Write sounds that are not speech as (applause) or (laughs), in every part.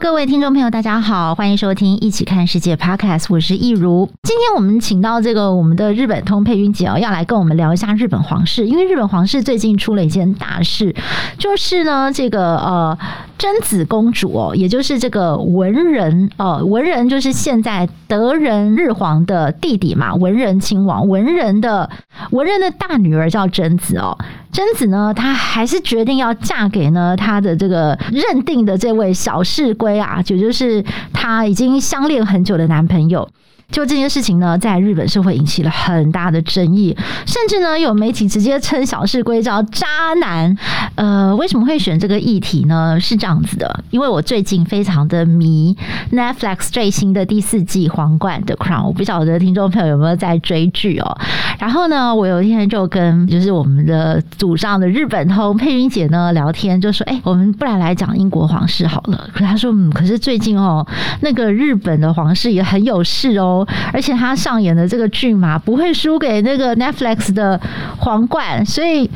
各位听众朋友，大家好，欢迎收听《一起看世界》Podcast，我是易如。今天我们请到这个我们的日本通佩君姐哦，要来跟我们聊一下日本皇室，因为日本皇室最近出了一件大事，就是呢，这个呃。贞子公主哦，也就是这个文人哦，文人就是现在德仁日皇的弟弟嘛，文仁亲王，文人的文仁的大女儿叫贞子哦，贞子呢，她还是决定要嫁给呢她的这个认定的这位小室圭啊，也就是她已经相恋很久的男朋友。就这件事情呢，在日本社会引起了很大的争议，甚至呢，有媒体直接称小室圭叫渣男。呃，为什么会选这个议题呢？是这样子的，因为我最近非常的迷 Netflix 最新的第四季《皇冠》的 Crown，我不晓得听众朋友有没有在追剧哦。然后呢，我有一天就跟就是我们的组上的日本通佩君姐呢聊天，就说：“哎，我们不然来讲英国皇室好了。”可是他说：“嗯，可是最近哦，那个日本的皇室也很有事哦。”而且他上演的这个剧嘛不会输给那个 Netflix 的皇冠，所以。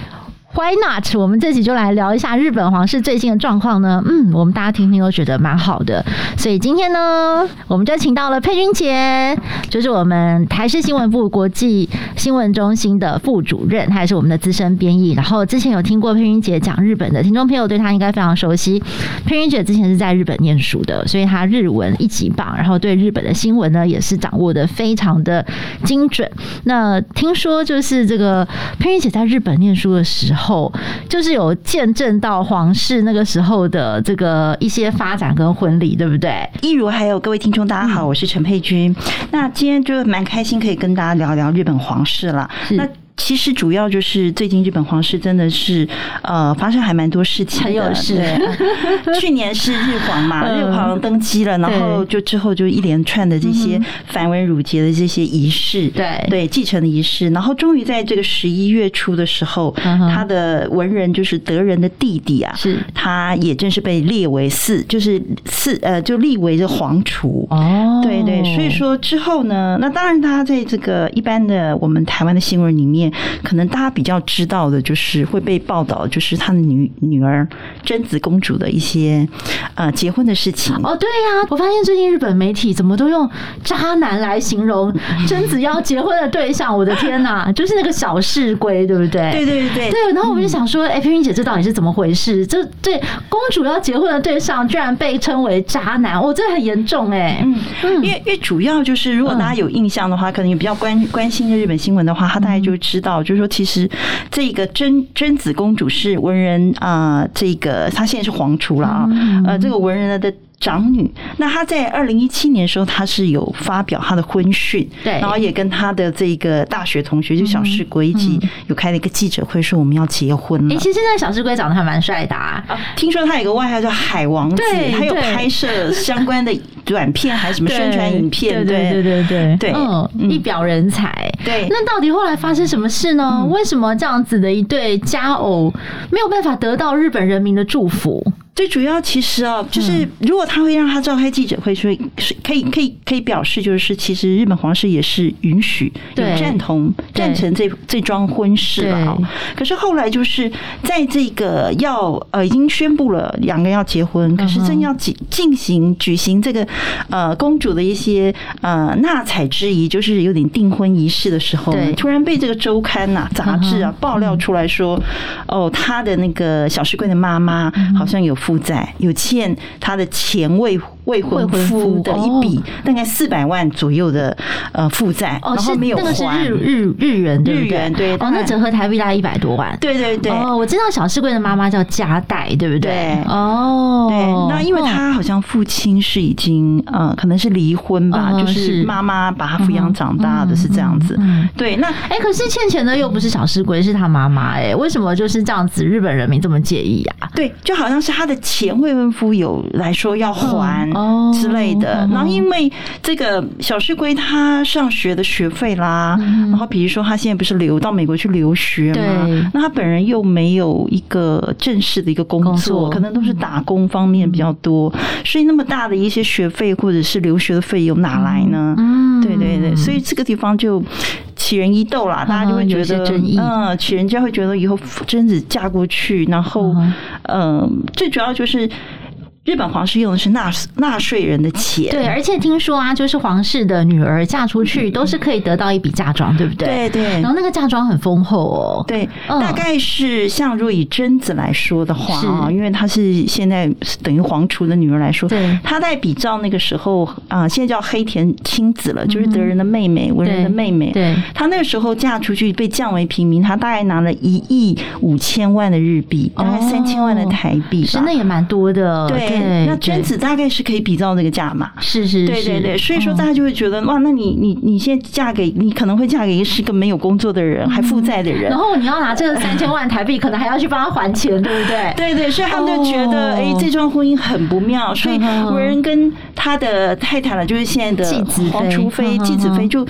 Why not？我们这集就来聊一下日本皇室最近的状况呢。嗯，我们大家听听都觉得蛮好的。所以今天呢，我们就请到了佩君姐，就是我们台视新闻部国际新闻中心的副主任，她也是我们的资深编译。然后之前有听过佩君姐讲日本的听众朋友，对她应该非常熟悉。佩君姐之前是在日本念书的，所以她日文一级棒，然后对日本的新闻呢也是掌握的非常的精准。那听说就是这个佩君姐在日本念书的时候。后就是有见证到皇室那个时候的这个一些发展跟婚礼，对不对？一如还有各位听众，大家好，我是陈佩君。那今天就蛮开心，可以跟大家聊聊日本皇室了。那其实主要就是最近日本皇室真的是呃发生还蛮多事情的，很有事。(laughs) 去年是日皇嘛，日皇登基了，然后就之后就一连串的这些繁文缛节的这些仪式，对。对继承的仪式，然后终于在这个十一月初的时候，他的文人就是德仁的弟弟啊，是。他也正式被列为四，就是四呃就立为这皇储。哦，对对，所以说之后呢，那当然他在这个一般的我们台湾的新闻里面。可能大家比较知道的，就是会被报道，就是他的女女儿贞子公主的一些呃结婚的事情。哦，对呀，我发现最近日本媒体怎么都用渣男来形容 (laughs) 贞子要结婚的对象。我的天哪，就是那个小室圭，对不对？对对对对。然后我就想说，哎，冰冰姐，这到底是怎么回事？这对公主要结婚的对象，居然被称为渣男，哦，这很严重哎。嗯，因为因为主要就是，如果大家有印象的话，可能也比较关关心日本新闻的话，他大概就知。知道，就是说，其实这个贞贞子公主是文人啊，这个她现在是皇储了啊，呃，这个文人的。长女，那她在二零一七年的时候，她是有发表她的婚讯，对，然后也跟她的这个大学同学就小室圭一起有开了一个记者会，说我们要结婚了。哎、欸，其实现在小室圭长得还蛮帅的啊，听说他有个外号叫海王子，他有拍摄相关的短片还是什么宣传影片，对。对对对对，嗯，一表人才。对，那到底后来发生什么事呢？为什么这样子的一对佳偶没有办法得到日本人民的祝福？最主要其实啊，就是如果他会让他召开记者会，所以是可以可以可以表示，就是其实日本皇室也是允许有赞同赞成这这桩婚事了。可是后来就是在这个要呃已经宣布了两个人要结婚，可是正要进进行举行这个呃公主的一些呃纳采之仪，就是有点订婚仪式的时候，突然被这个周刊呐杂志啊爆料出来说，哦，他的那个小室圭的妈妈好像有。负债有欠他的前未未婚夫的一笔大概四百万左右的呃负债，然后没有还。那个是日日日元对不对？日元对哦，那折合台币大概一百多万。对对对哦，我知道小室圭的妈妈叫加代，对不对？对哦，对，那因为他好像父亲是已经呃可能是离婚吧，就是妈妈把他抚养长大的是这样子。对，那哎，可是欠钱的又不是小室圭，是他妈妈哎，为什么就是这样子？日本人民这么介意呀？对，就好像是他的。钱未婚夫有来说要还之类的。然后因为这个小室圭他上学的学费啦，然后比如说他现在不是留到美国去留学嘛，那他本人又没有一个正式的一个工作，可能都是打工方面比较多，所以那么大的一些学费或者是留学的费用哪来呢？对对对，所以这个地方就起人疑窦啦，大家就会觉得，嗯，起人家会觉得以后贞子嫁过去，然后，嗯，最主要就是。日本皇室用的是纳纳税人的钱，对，而且听说啊，就是皇室的女儿嫁出去都是可以得到一笔嫁妆，对不对？对对。然后那个嫁妆很丰厚哦，对，大概是像如果以贞子来说的话啊，因为她是现在等于皇储的女儿来说，对，她在比照那个时候啊，现在叫黑田清子了，就是德仁的妹妹，文仁的妹妹，对，她那个时候嫁出去被降为平民，她大概拿了一亿五千万的日币，大概三千万的台币，是那也蛮多的，对。那娟子大概是可以比照那个价嘛，是是，对对对，所以说大家就会觉得哇，那你你你现在嫁给你可能会嫁给一个是个没有工作的人，还负债的人，然后你要拿这个三千万台币，可能还要去帮他还钱，对不对？(laughs) 对对，所以他们就觉得哎，这桩婚姻很不妙，所以文人跟他的太太了，就是现在的皇储妃继子妃就。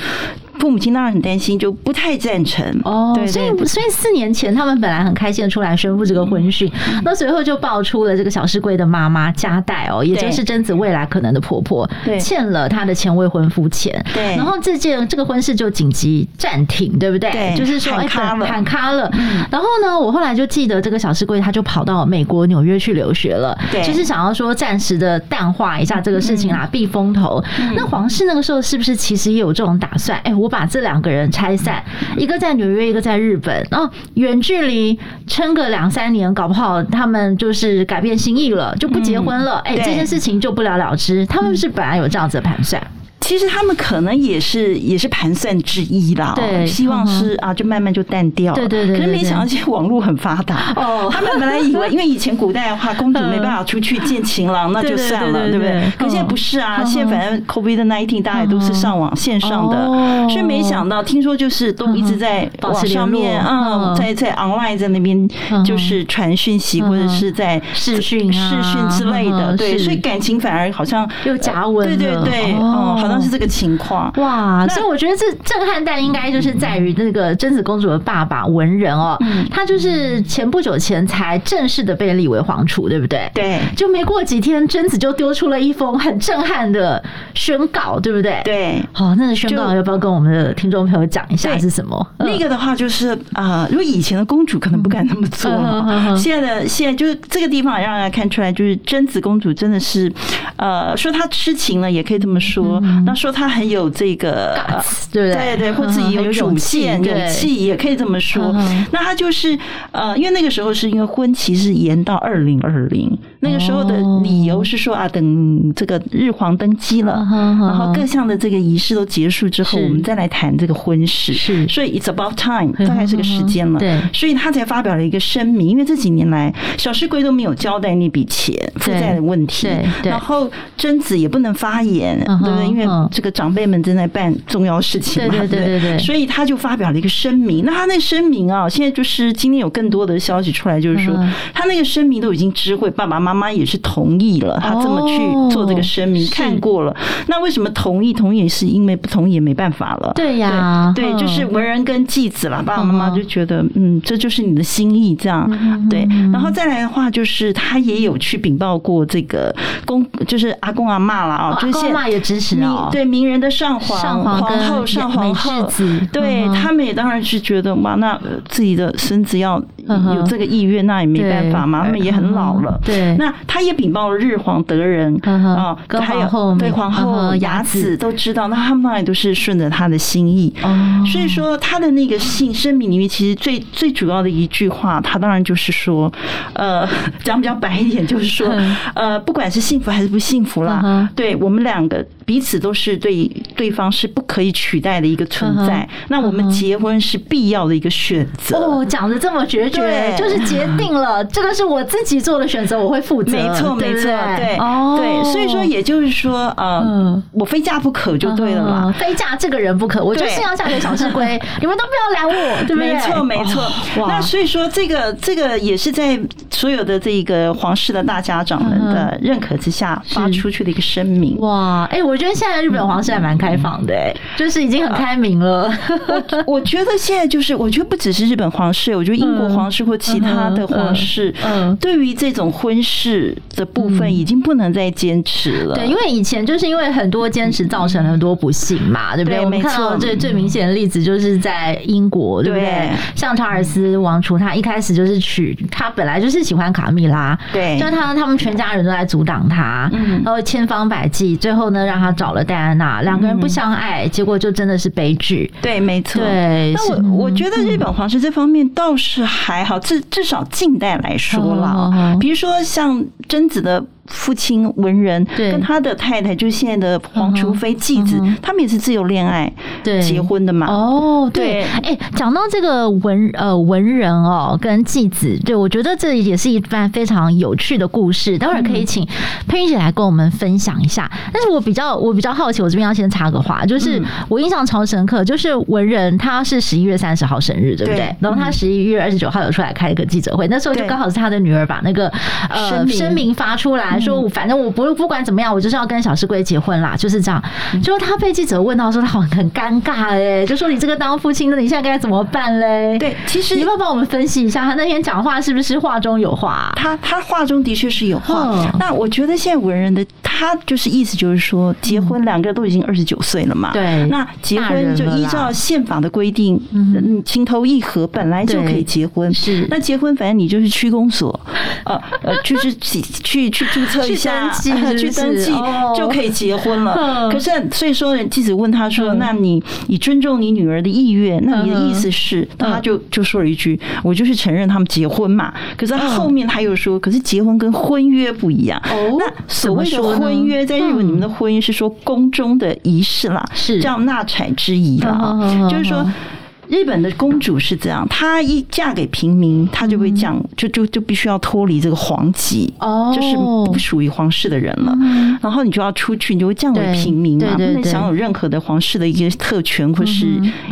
父母亲当然很担心，就不太赞成哦。对，所以所以四年前他们本来很开心的出来宣布这个婚讯，那随后就爆出了这个小师贵的妈妈加代哦，也就是贞子未来可能的婆婆，欠了他的前未婚夫钱。对，然后这件这个婚事就紧急暂停，对不对？对，就是说哎，喊卡了。然后呢，我后来就记得这个小师贵他就跑到美国纽约去留学了，对，就是想要说暂时的淡化一下这个事情啊，避风头。那皇室那个时候是不是其实也有这种打算？哎，我。把这两个人拆散，一个在纽约，一个在日本，然后远距离撑个两三年，搞不好他们就是改变心意了，就不结婚了。哎，这件事情就不了了之。他们是本来有这样子的盘算。其实他们可能也是也是盘算之一啦，对，希望是啊，就慢慢就淡掉，对对对。可是没想到现在网络很发达哦，(laughs) 他们本来以为，因为以前古代的话，公主没办法出去见情郎，(laughs) 那就算了，对。不对？可现在不是啊，现在反正 COVID-19 大家也都是上网线上的，所以没想到，听说就是都一直在网上面，嗯，在在 online 在那边就是传讯息或者是在视讯视讯之类的，对，所以感情反而好像又加温，对对对，嗯，好像。是这个情况。哇，所以我觉得这震撼弹应该就是在于那个贞子公主的爸爸文人哦，他就是前不久前才正式的被立为皇储，对不对？对，就没过几天，贞子就丢出了一封很震撼的宣告，对不对？对，好，那个宣告要不要跟我们的听众朋友讲一下是什么？那个的话就是啊，如果以前的公主可能不敢那么做，现在的现在就是这个地方让人家看出来，就是贞子公主真的是呃，说她痴情了，也可以这么说。那说他很有这个，对对对，或自己有主见、勇气，也可以这么说。那他就是呃，因为那个时候是因为婚期是延到二零二零，那个时候的理由是说啊，等这个日皇登基了，然后各项的这个仪式都结束之后，我们再来谈这个婚事。是，所以 it's about time，大概是个时间了。对，所以他才发表了一个声明，因为这几年来小室圭都没有交代那笔钱负债的问题，然后贞子也不能发言，对不对？因为这个长辈们正在办重要事情嘛，对对对对，所以他就发表了一个声明。那他那声明啊，现在就是今天有更多的消息出来，就是说他那个声明都已经知会爸爸妈妈也是同意了，他这么去做这个声明，看过了。那为什么同意？同意也是因为不同意也没办法了。对呀，对，就是文人跟继子了。爸爸妈妈就觉得，嗯，这就是你的心意，这样对。然后再来的话，就是他也有去禀报过这个公，就是阿公阿嬷了啊，就是阿公阿妈也支持啊，对名人的上皇、上皇后、上皇后，对他们也当然是觉得哇，那自己的孙子要有这个意愿，那也没办法嘛，他们也很老了。对，那他也禀报了日皇德仁啊，还有对皇后雅子。都知道，那他们当然都是顺着他的心意。所以说他的那个信声明里面，其实最最主要的一句话，他当然就是说，呃，(laughs) 讲比较白一点，就是说，呃，不管是幸福还是不幸福啦，对我们两个彼此都是对对方是不可以取代的一个存在。那我们结婚是必要的一个选择。哦，讲的这么决绝，决，就是决定了这个是我自己做的选择，我会负责。没错，没错，对，哦，对，所以说也就是说，嗯，我非嫁不可就对了嘛，非嫁这个人不可，我就是要嫁给小智龟，(laughs) 你们都不要拦我，对不对？没错，没错。那所以说，这个这个也是在所有的这个皇室的大家长们的认可之下发出去的一个声明。哇，哎，我觉得现在日本皇室还蛮开放的，哎，就是已经很开明了。我 (laughs) 我觉得现在就是，我觉得不只是日本皇室，我觉得英国皇室或其他的皇室，嗯，对于这种婚事的部分已经不能再坚持了。对，因为以前就是因为很多坚持造成了很多不幸嘛，对不对？我们看到最最明显的例子就是在英国，对不对？像查尔斯王储，他一开始就是娶他本来就是喜欢卡蜜拉，对，就他他们全家人都在阻挡他，然后千方百计，最后呢让他找了戴安娜，两个人不相爱，结果就真的是悲剧。对，没错。对，那我我觉得日本皇室这方面倒是还好，至至少近代来说了，比如说像贞子的。父亲文仁跟他的太太，就是现在的皇储妃继子，他们也是自由恋爱对结婚的嘛。哦，对，哎，讲到这个文呃文人哦跟继子，对我觉得这也是一番非常有趣的故事。待会儿可以请佩君姐来跟我们分享一下。但是我比较我比较好奇，我这边要先插个话，就是我印象超深刻，就是文人他是十一月三十号生日，对不对？然后他十一月二十九号有出来开一个记者会，那时候就刚好是他的女儿把那个呃声明发出来。说，反正我不不管怎么样，我就是要跟小师归结婚啦，就是这样。就他被记者问到说，他好很尴尬哎，就说你这个当父亲的，你现在该怎么办嘞？对，其实你要帮我们分析一下，他那天讲话是不是话中有话啊？他他话中的确是有话。那我觉得现在文人的他就是意思就是说，结婚两个人都已经二十九岁了嘛。对，那结婚就依照宪法的规定，嗯，情投意合本来就可以结婚。是，那结婚反正你就是区公所，呃呃，就是去去去注。测一下，去登记 (laughs) 就可以结婚了。可是，所以说，记者问他说：“那你你尊重你女儿的意愿？那你的意思是？”他就就说了一句：“我就是承认他们结婚嘛。”可是后面他又说：“可是结婚跟婚约不一样。”那所谓的婚约，在日本，你们的婚姻是说宫中的仪式啦，是叫纳采之仪啦，就是说。日本的公主是这样，她一嫁给平民，她就会降，就就就必须要脱离这个皇籍，哦，就是不属于皇室的人了。然后你就要出去，你就会降为平民嘛，不能享有任何的皇室的一些特权或是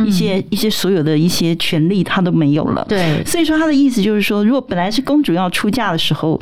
一些一些所有的一些权利，她都没有了。对，所以说她的意思就是说，如果本来是公主要出嫁的时候，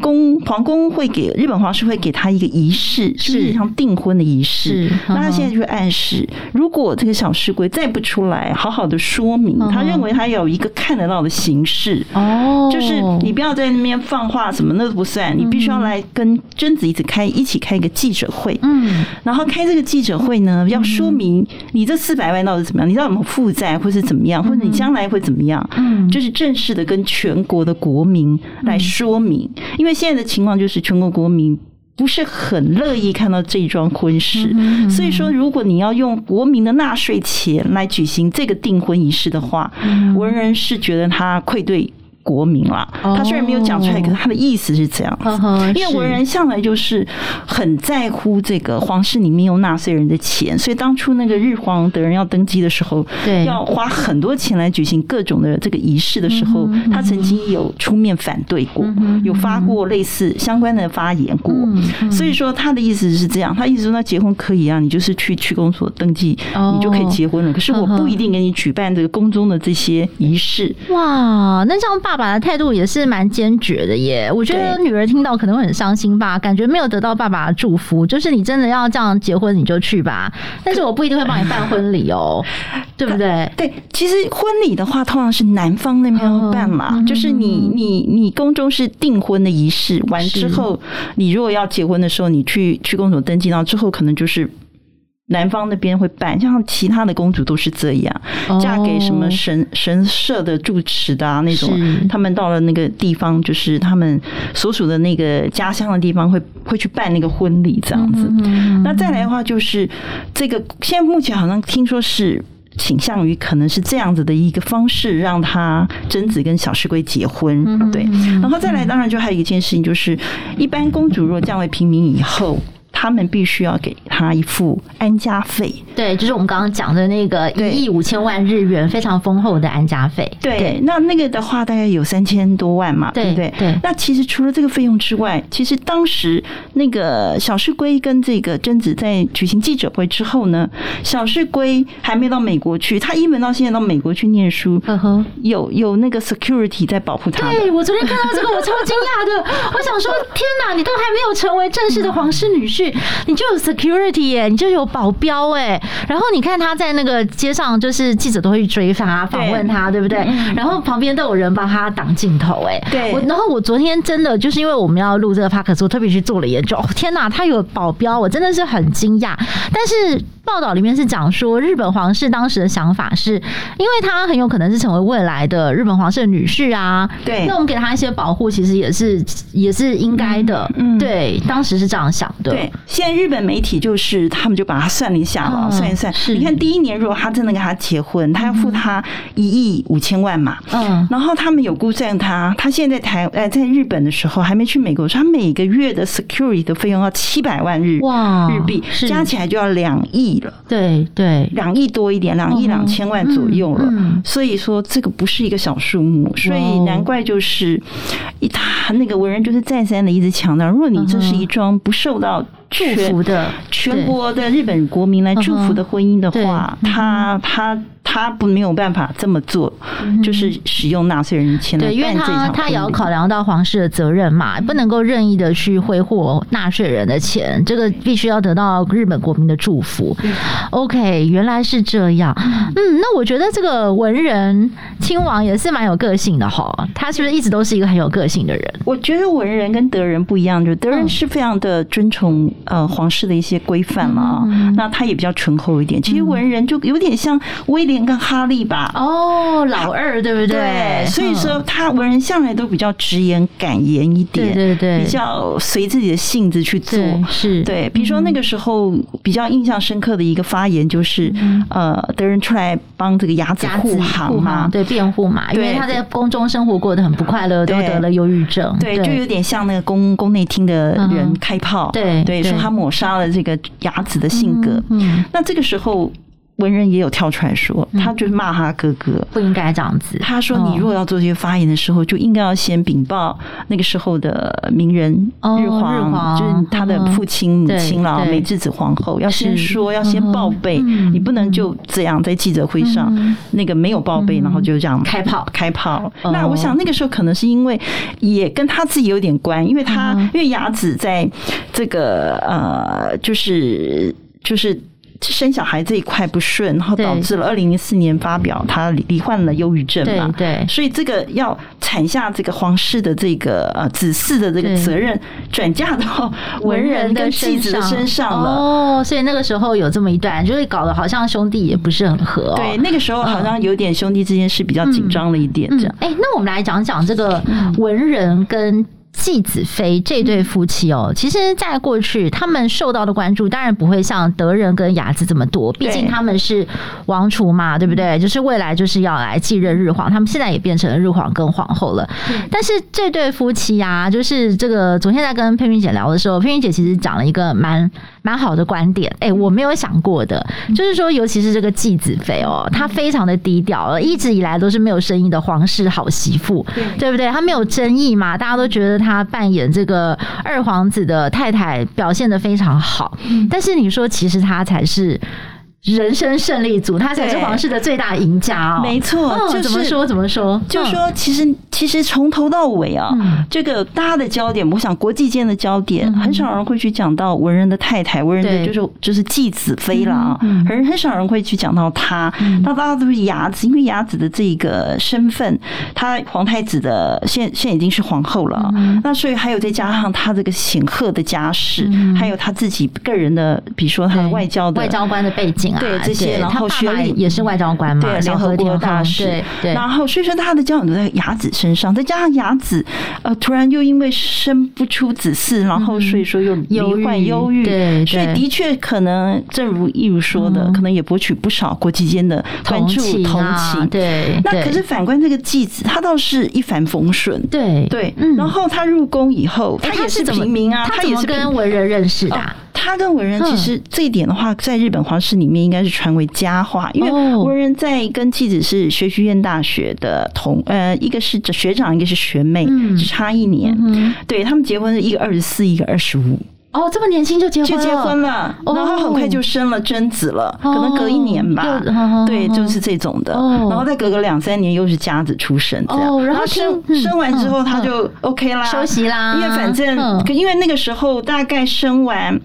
宫皇宫会给日本皇室会给她一个仪式，是像订婚的仪式。那她现在就会暗示，如果这个小士归再不出来，好好的。说明，他认为他有一个看得到的形式，哦，就是你不要在那边放话，什么那都不算，你必须要来跟贞子一起开一起开一个记者会，嗯，然后开这个记者会呢，要说明你这四百万到底怎么样，你知道有没有负债，或是怎么样，或者你将来会怎么样，嗯，就是正式的跟全国的国民来说明，因为现在的情况就是全国国民。不是很乐意看到这一桩婚事，所以说，如果你要用国民的纳税钱来举行这个订婚仪式的话，文人是觉得他愧对。国民啦，他虽然没有讲出来，可是他的意思是这样子。因为文人向来就是很在乎这个皇室里面用纳税人的钱，所以当初那个日皇德仁要登基的时候，对，要花很多钱来举行各种的这个仪式的时候，他曾经有出面反对过，有发过类似相关的发言过。所以说他的意思是这样，他意思说那结婚可以啊，你就是去区公所登记，你就可以结婚了。可是我不一定给你举办这个宫中的这些仪式。哇，那这样爸。爸爸的态度也是蛮坚决的耶，我觉得女儿听到可能会很伤心吧，感觉没有得到爸爸的祝福。就是你真的要这样结婚，你就去吧，但是我不一定会帮你办婚礼哦，(laughs) 对不对？对，其实婚礼的话，通常是男方那边要办嘛，就是你你你宫中是订婚的仪式完之后，你如果要结婚的时候，你去去宫所登记，然后之后可能就是。男方那边会办，像其他的公主都是这样，嫁给什么神神社的住持的啊那种，他们到了那个地方，就是他们所属的那个家乡的地方，会会去办那个婚礼这样子。那再来的话，就是这个现在目前好像听说是倾向于可能是这样子的一个方式，让他贞子跟小石龟结婚，对。然后再来，当然就还有一件事情，就是一般公主如果降为平民以后。他们必须要给他一副安家费。对，就是我们刚刚讲的那个一亿五千万日元，非常丰厚的安家费。对，对那那个的话大概有三千多万嘛，对不对？对。那其实除了这个费用之外，其实当时那个小室圭跟这个贞子在举行记者会之后呢，小室圭还没到美国去，他一门到现在到美国去念书，呵呵，有有那个 security 在保护他。对，我昨天看到这个，我超惊讶的。(laughs) 我想说，天哪，你都还没有成为正式的皇室女婿，你就有 security 耶，你就有保镖哎。然后你看他在那个街上，就是记者都会去追访访问他，对不对？然后旁边都有人帮他挡镜头哎。对。我然后我昨天真的就是因为我们要录这个 podcast，我特别去做了研究。天哪，他有保镖，我真的是很惊讶。但是。报道里面是讲说，日本皇室当时的想法是，因为他很有可能是成为未来的日本皇室的女婿啊。对，那我们给他一些保护，其实也是也是应该的。嗯，对，当时是这样想的。对，现在日本媒体就是他们就把它算了一下了，算一算。你看第一年如果他真的跟他结婚，他要付他一亿五千万嘛。嗯。然后他们有估算他，他现在台呃在日本的时候还没去美国，他每个月的 security 的费用要七百万日哇日币，加起来就要两亿了。对对，两亿多一点，两亿两千万左右了。所以说这个不是一个小数目，所以难怪就是一他那个文人就是再三的一直强调，如果你这是一桩不受到祝福的全国的日本国民来祝福的婚姻的话，他他。他不没有办法这么做，就是使用纳税人钱来办这场。对，因为他他也要考量到皇室的责任嘛，不能够任意的去挥霍纳税人的钱，这个必须要得到日本国民的祝福。OK，原来是这样。嗯，那我觉得这个文人亲王也是蛮有个性的哈，他是不是一直都是一个很有个性的人？我觉得文人跟德人不一样，就德人是非常的遵从呃皇室的一些规范嘛，那他也比较醇厚一点。其实文人就有点像威廉。跟哈利吧，哦，老二对不对？对，所以说他为人向来都比较直言敢言一点，对对对，比较随自己的性子去做，是。对。比如说那个时候比较印象深刻的一个发言，就是呃，德仁出来帮这个雅子护航嘛，对，辩护嘛，因为他在宫中生活过得很不快乐，都得了忧郁症，对，就有点像那个宫宫内厅的人开炮，对对，说他抹杀了这个雅子的性格，嗯，那这个时候。文人也有跳出来说，他就是骂他哥哥。不应该这样子。他说：“你如果要做这些发言的时候，就应该要先禀报那个时候的名人日皇，就是他的父亲、母亲了，美智子皇后，要先说，要先报备。你不能就这样在记者会上那个没有报备，然后就这样开炮。开炮。那我想那个时候可能是因为也跟他自己有点关，因为他因为雅子在这个呃，就是就是。”生小孩这一块不顺，然后导致了二零零四年发表他罹患了忧郁症嘛，对，对，所以这个要产下这个皇室的这个呃子嗣的这个责任转嫁到文人跟妻子的身上了。哦，所以那个时候有这么一段，就会搞得好像兄弟也不是很合，哦，对，那个时候好像有点兄弟之间是比较紧张了一点这样。哎，嗯。嗯，那我们来讲讲这个文人跟。继子妃这对夫妻哦，其实，在过去他们受到的关注当然不会像德仁跟雅子这么多，毕竟他们是王储嘛，对不对？就是未来就是要来继任日皇，他们现在也变成了日皇跟皇后了。但是这对夫妻呀，就是这个昨天在跟佩云姐聊的时候，佩云姐其实讲了一个蛮蛮好的观点，哎，我没有想过的，就是说，尤其是这个继子妃哦，她非常的低调，一直以来都是没有声音的皇室好媳妇，对不对？她没有争议嘛，大家都觉得。她扮演这个二皇子的太太表现的非常好，但是你说其实她才是。人生胜利组，他才是皇室的最大赢家哦。没错，就怎么说怎么说，就说其实其实从头到尾啊，这个大家的焦点，我想国际间的焦点，很少人会去讲到文人的太太，文人的就是就是继子妃了啊，很很少人会去讲到他。那大家都是雅子，因为雅子的这个身份，他皇太子的现现在已经是皇后了，那所以还有再加上他这个显赫的家世，还有他自己个人的，比如说他的外交的外交官的背景。对这些，然后学历也是外交官嘛，对联合国大使，对，然后所以说他的焦点都在雅子身上，再加上雅子呃突然又因为生不出子嗣，然后所以说又罹患忧郁，对，所以的确可能正如一如说的，可能也博取不少国际间的关注同情，对。那可是反观这个继子，他倒是一帆风顺，对对。然后他入宫以后，他也是平民啊，他也是跟文人认识的。他跟文人其实这一点的话，在日本皇室里面应该是传为佳话，因为文人在跟妻子是学习院大学的同呃，一个是学长，一个是学妹，只差一年。对，他们结婚是一个二十四，一个二十五。哦，这么年轻就结婚就结婚了，然后很快就生了贞子了，可能隔一年吧。对，就是这种的。然后再隔个两三年，又是佳子出生这样。然后生生完之后，他就 OK 啦，休息啦。因为反正，因为那个时候大概生完。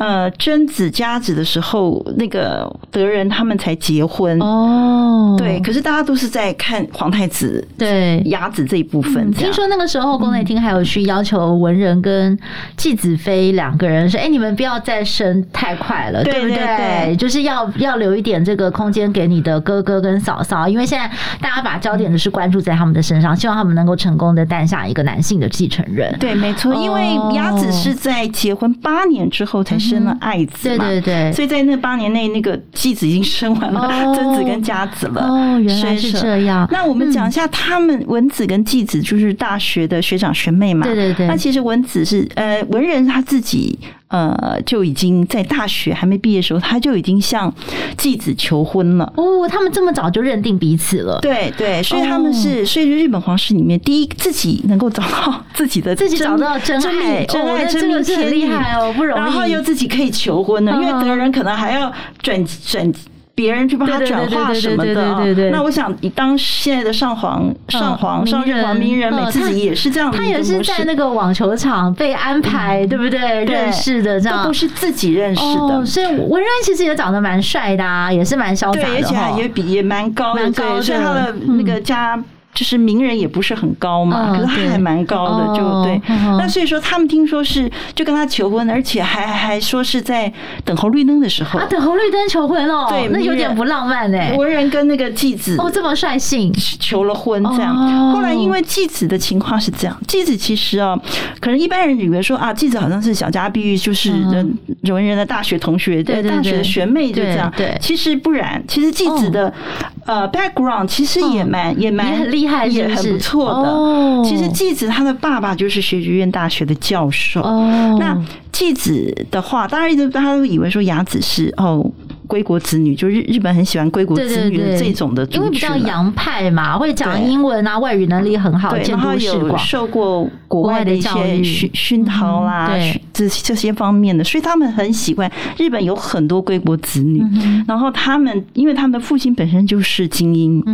呃，贞子、佳子的时候，那个德仁他们才结婚哦。对，可是大家都是在看皇太子对雅子这一部分。听说那个时候宫内厅还有去要求文人跟继子妃两个人说：“哎，你们不要再生太快了，对不对？就是要要留一点这个空间给你的哥哥跟嫂嫂，因为现在大家把焦点都是关注在他们的身上，希望他们能够成功的诞下一个男性的继承人。”对，没错，因为雅子是在结婚八年之后才生了爱子嘛，对对对，所以在那八年内，那个继子已经生完了贞子跟佳子了。哦，原来是这样。那我们讲一下他们文子跟继子，就是大学的学长学妹嘛。对对对。那其实文子是呃文人他自己。呃，就已经在大学还没毕业的时候，他就已经向继子求婚了。哦，他们这么早就认定彼此了。对对，所以他们是，所以日本皇室里面第一自己能够找到自己的 (laughs) 自己找到真爱，真爱真命天女，厉害哦，不容易。然后又自己可以求婚呢，因为德仁可能还要转转。别人去帮他转化什么的，对对对。那我想，你当现在的上皇、上皇、上任皇明仁美自己也是这样的，他也是在那个网球场被安排，对不对？认识的这样，都不是自己认识的。所以文人其实也长得蛮帅的啊，也是蛮潇洒的，而且也比也蛮高蛮高，所以他的那个家。就是名人也不是很高嘛，可是他还蛮高的，就对。那所以说他们听说是就跟他求婚，而且还还说是在等红绿灯的时候。啊，等红绿灯求婚哦，对，那有点不浪漫哎。文人跟那个继子哦这么率性求了婚这样，后来因为继子的情况是这样，继子其实啊，可能一般人以为说啊，继子好像是小家碧玉，就是人文人的大学同学，对大学的学妹就这样，对，其实不然，其实继子的呃 background 其实也蛮也蛮很厉害。也很不错的。其实继子他的爸爸就是学学院大学的教授。那继子的话，当然一直大家都以为说雅子是哦。归国子女，就日日本很喜欢归国子女的这种的，因为比较洋派嘛，会讲英文啊，外语能力很好，见多识广，受过国外的一些熏熏陶啦，这这些方面的，所以他们很喜欢日本有很多归国子女。然后他们，因为他们的父亲本身就是精英，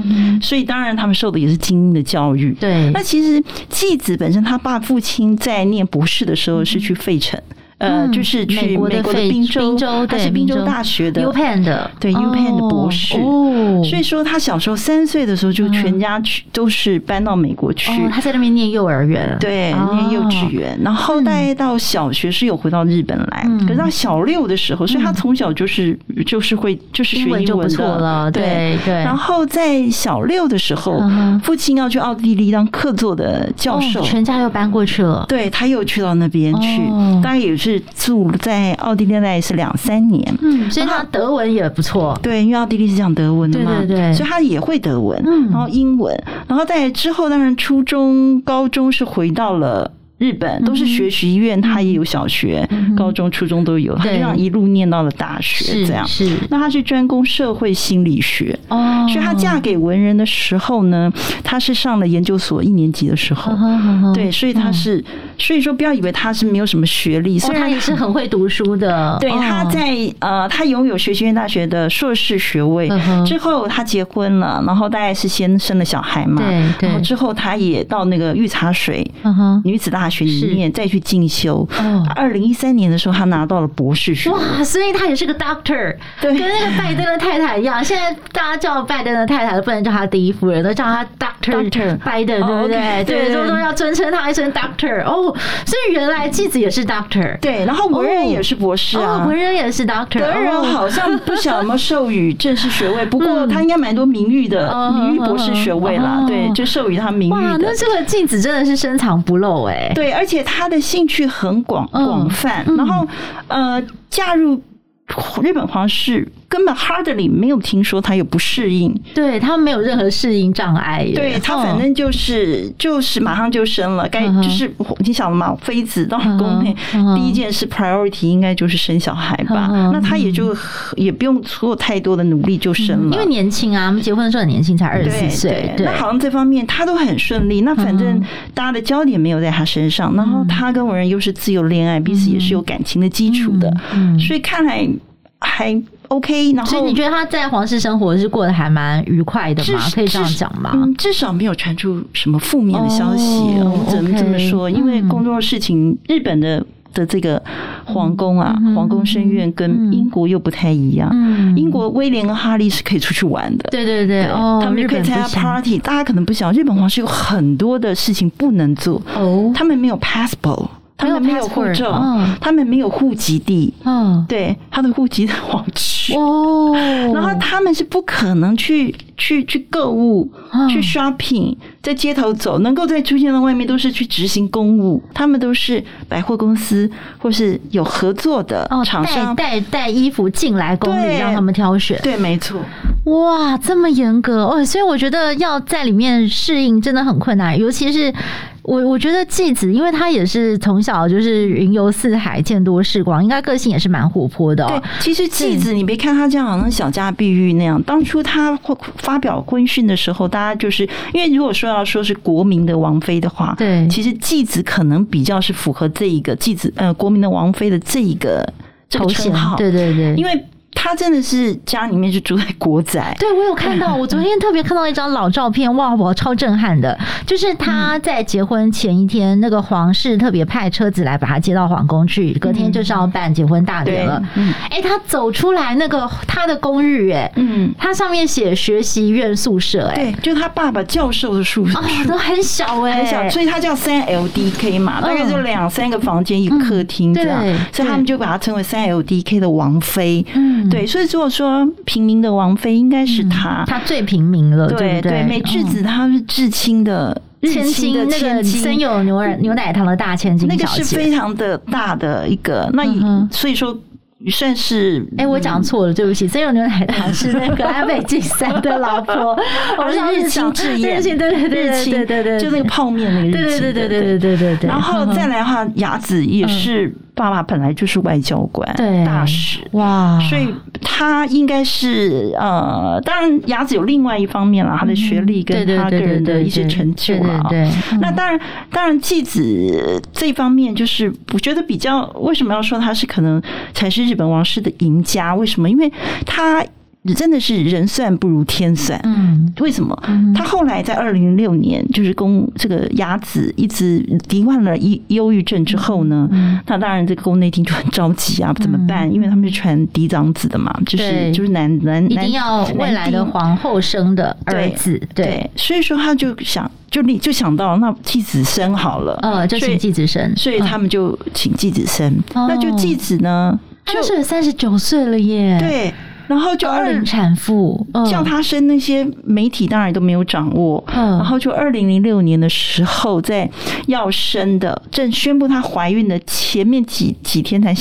所以当然他们受的也是精英的教育。对，那其实继子本身，他爸父亲在念博士的时候是去费城。呃，就是去美国的宾州，他是宾州大学的 UPenn 的，对 UPenn 的博士。哦，所以说他小时候三岁的时候就全家去都是搬到美国去。他在那边念幼儿园，对，念幼稚园。然后大概到小学是有回到日本来，可是到小六的时候，所以他从小就是就是会就是学英文了，对对。然后在小六的时候，父亲要去奥地利当客座的教授，全家又搬过去了。对，他又去到那边去，当然也是。是住在奥地利那也是两三年，嗯，所以他德文也不错，对，因为奥地利是讲德文的嘛，对对对，所以他也会德文，嗯，然后英文，然后在之后当然初中、高中是回到了。日本都是学习医院，他也有小学、高中、初中都有，他这样一路念到了大学，这样。是。那他是专攻社会心理学哦，所以他嫁给文人的时候呢，他是上了研究所一年级的时候，对，所以他是，所以说不要以为他是没有什么学历，虽然他也是很会读书的。对，他在呃，他拥有学习院大学的硕士学位之后，他结婚了，然后大概是先生了小孩嘛，对，然后之后他也到那个御茶水女子大。大学里面再去进修。二零一三年的时候，他拿到了博士学位。哇，所以他也是个 doctor，对，跟那个拜登的太太一样。现在大家叫拜登的太太都不能叫他第一夫人，都叫他 doctor 拜登，对不对？对，都都要尊称他一声 doctor。哦，所以原来继子也是 doctor，对，然后文人也是博士啊，文人也是 doctor。德人好像不晓么授予正式学位，不过他应该蛮多名誉的，名誉博士学位啦。对，就授予他名誉的。那这个继子真的是深藏不露哎。对，而且他的兴趣很广广泛，然后呃，嫁入日本皇室根本 hardly 没有听说他有不适应，对他没有任何适应障碍。对他反正就是就是马上就生了，该就是你想嘛，妃子到宫内第一件事 priority 应该就是生小孩吧？那他也就也不用做太多的努力就生了，因为年轻啊，我们结婚的时候很年轻，才二十四岁。对，那好像这方面他都很顺利。那反正大家的焦点没有在他身上，然后他跟文人又是自由恋爱，彼此也是有感情的基础的，所以看来还。OK，然后所以你觉得他在皇室生活是过得还蛮愉快的吗？可以这样讲吗？嗯，至少没有传出什么负面的消息。我们只能这么说，因为工作的事情，日本的的这个皇宫啊，皇宫深院跟英国又不太一样。英国威廉跟哈利是可以出去玩的，对对对，他们可以参加 party。大家可能不晓得，日本皇室有很多的事情不能做。哦，他们没有 passport。他们没有护照，他们没有户籍地，嗯，对，他的户籍在黄区哦，然后他们是不可能去去去购物，去 shopping，在街头走，能够再出现在外面都是去执行公务，他们都是百货公司或是有合作的厂商。带带衣服进来宫里让他们挑选，对，没错，哇，这么严格哦，所以我觉得要在里面适应真的很困难，尤其是。我我觉得继子，因为他也是从小就是云游四海，见多识广，应该个性也是蛮活泼的哦。对，其实继子，你别看他这样好像小家碧玉那样，当初他发表婚讯的时候，大家就是因为如果说要说是国民的王妃的话，对，其实继子可能比较是符合这一个继子呃国民的王妃的这一个头衔，对对对，因为。他真的是家里面就住在国宅，对，我有看到，(laughs) 我昨天特别看到一张老照片，哇，我超震撼的，就是他在结婚前一天，那个皇室特别派车子来把他接到皇宫去，隔天就是要办结婚大典了。嗯，哎，他走出来那个他的公寓，哎，嗯，他上面写学习院宿舍，哎，对，就他爸爸教授的宿舍，哦，都很小哎，很小，所以他叫三 LDK 嘛，大概就两三个房间一个客厅这样，所以他们就把他称为三 LDK 的王妃，嗯。对，所以如果说平民的王妃应该是她，她最平民了，对对，对。美智子她是至亲的千金，那个生有牛奶牛奶糖的大千金，那个是非常的大的一个。那所以说算是，哎，我讲错了，对不起，森永牛奶糖是那个安倍晋三的老婆，(laughs) 我是日清制业，对对对对对对对，就那个泡面那个日清，对对对对对对对。然后再来的话，雅子也是。爸爸本来就是外交官，对。大使。哇，所以他应该是呃，当然雅子有另外一方面了，他的学历跟他个人的一些成就了对。那当然，当然继子这方面，就是我觉得比较为什么要说他是可能才是日本王室的赢家？为什么？因为他。真的是人算不如天算，嗯，为什么？他后来在二零零六年，就是宫这个雅子一直罹患了忧忧郁症之后呢，那当然这个宫内厅就很着急啊，怎么办？因为他们是传嫡长子的嘛，就是就是男男一定要未来的皇后生的儿子，对，所以说他就想，就你就想到那继子生好了，呃，就请继子生，所以他们就请继子生，那就继子呢，就是三十九岁了耶，对。然后就二零产妇叫她生，那些媒体当然都没有掌握。然后就二零零六年的时候，在要生的正宣布她怀孕的前面几几天才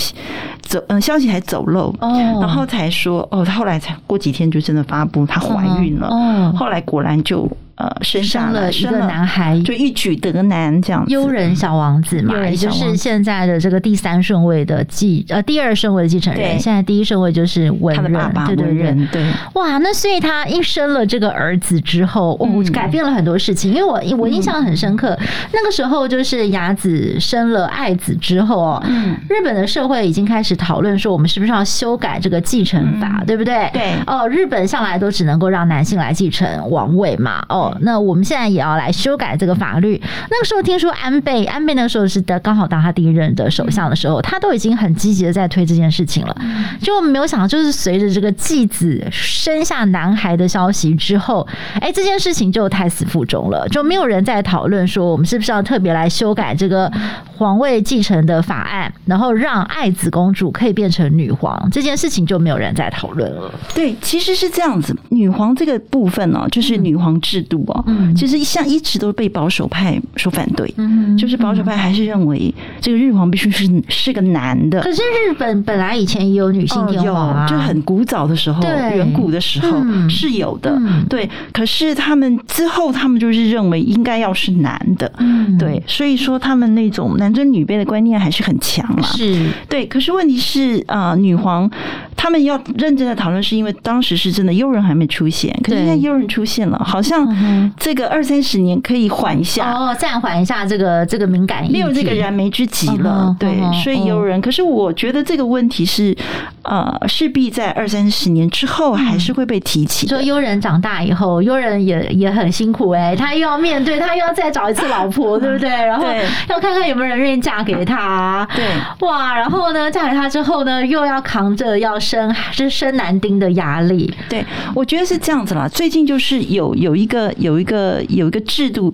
走，嗯，消息才走漏。然后才说哦，她后来才过几天就真的发布她怀孕了。后来果然就。呃，生下了一个男孩，就一举得男这样，悠仁小王子嘛，也就是现在的这个第三顺位的继呃第二顺位的继承人。现在第一顺位就是文仁，对对对对。哇，那所以他一生了这个儿子之后，哦，改变了很多事情。因为我我印象很深刻，那个时候就是雅子生了爱子之后哦，日本的社会已经开始讨论说，我们是不是要修改这个继承法，对不对？对。哦，日本向来都只能够让男性来继承王位嘛，哦。那我们现在也要来修改这个法律。那个时候听说安倍，安倍那个时候是的刚好当他第一任的首相的时候，他都已经很积极的在推这件事情了，就没有想到就是随着这个继子生下男孩的消息之后，哎，这件事情就胎死腹中了，就没有人在讨论说我们是不是要特别来修改这个皇位继承的法案，然后让爱子公主可以变成女皇，这件事情就没有人在讨论了。对，其实是这样子，女皇这个部分呢、哦，就是女皇制度哦，嗯，其实一向一直都被保守派所反对，嗯，就是保守派还是认为这个日皇必须是是个男的。可是日本本来以前也有女性天皇啊，哦、就很古早的时候，远古的时候是有的，嗯、对。可是他们之后，他们就是认为应该要是男的，嗯，对。所以说他们那种男尊女卑的观念还是很强嘛，是。对。可是问题是啊、呃，女皇他们要认真的讨论，是因为当时是真的悠人还没出现，可是现在悠人出现了，好像这个二三十年可以缓一下哦，暂缓一下这个这个敏感，没有这个燃眉之急了，对。所以悠仁，可是我觉得这个问题是呃，势必在二三十年之后还是会被提起。说悠人长大以后，悠人也也很辛苦哎、欸，他又要面对，他又要再找一次老婆，对不对？然后要看看有没有人愿意嫁给他。对，哇，然后呢，嫁给他之后呢，又要扛着要生，是生男丁的压力。对，我觉得是这样子啦。最近就是有有一个有一个有一个制度，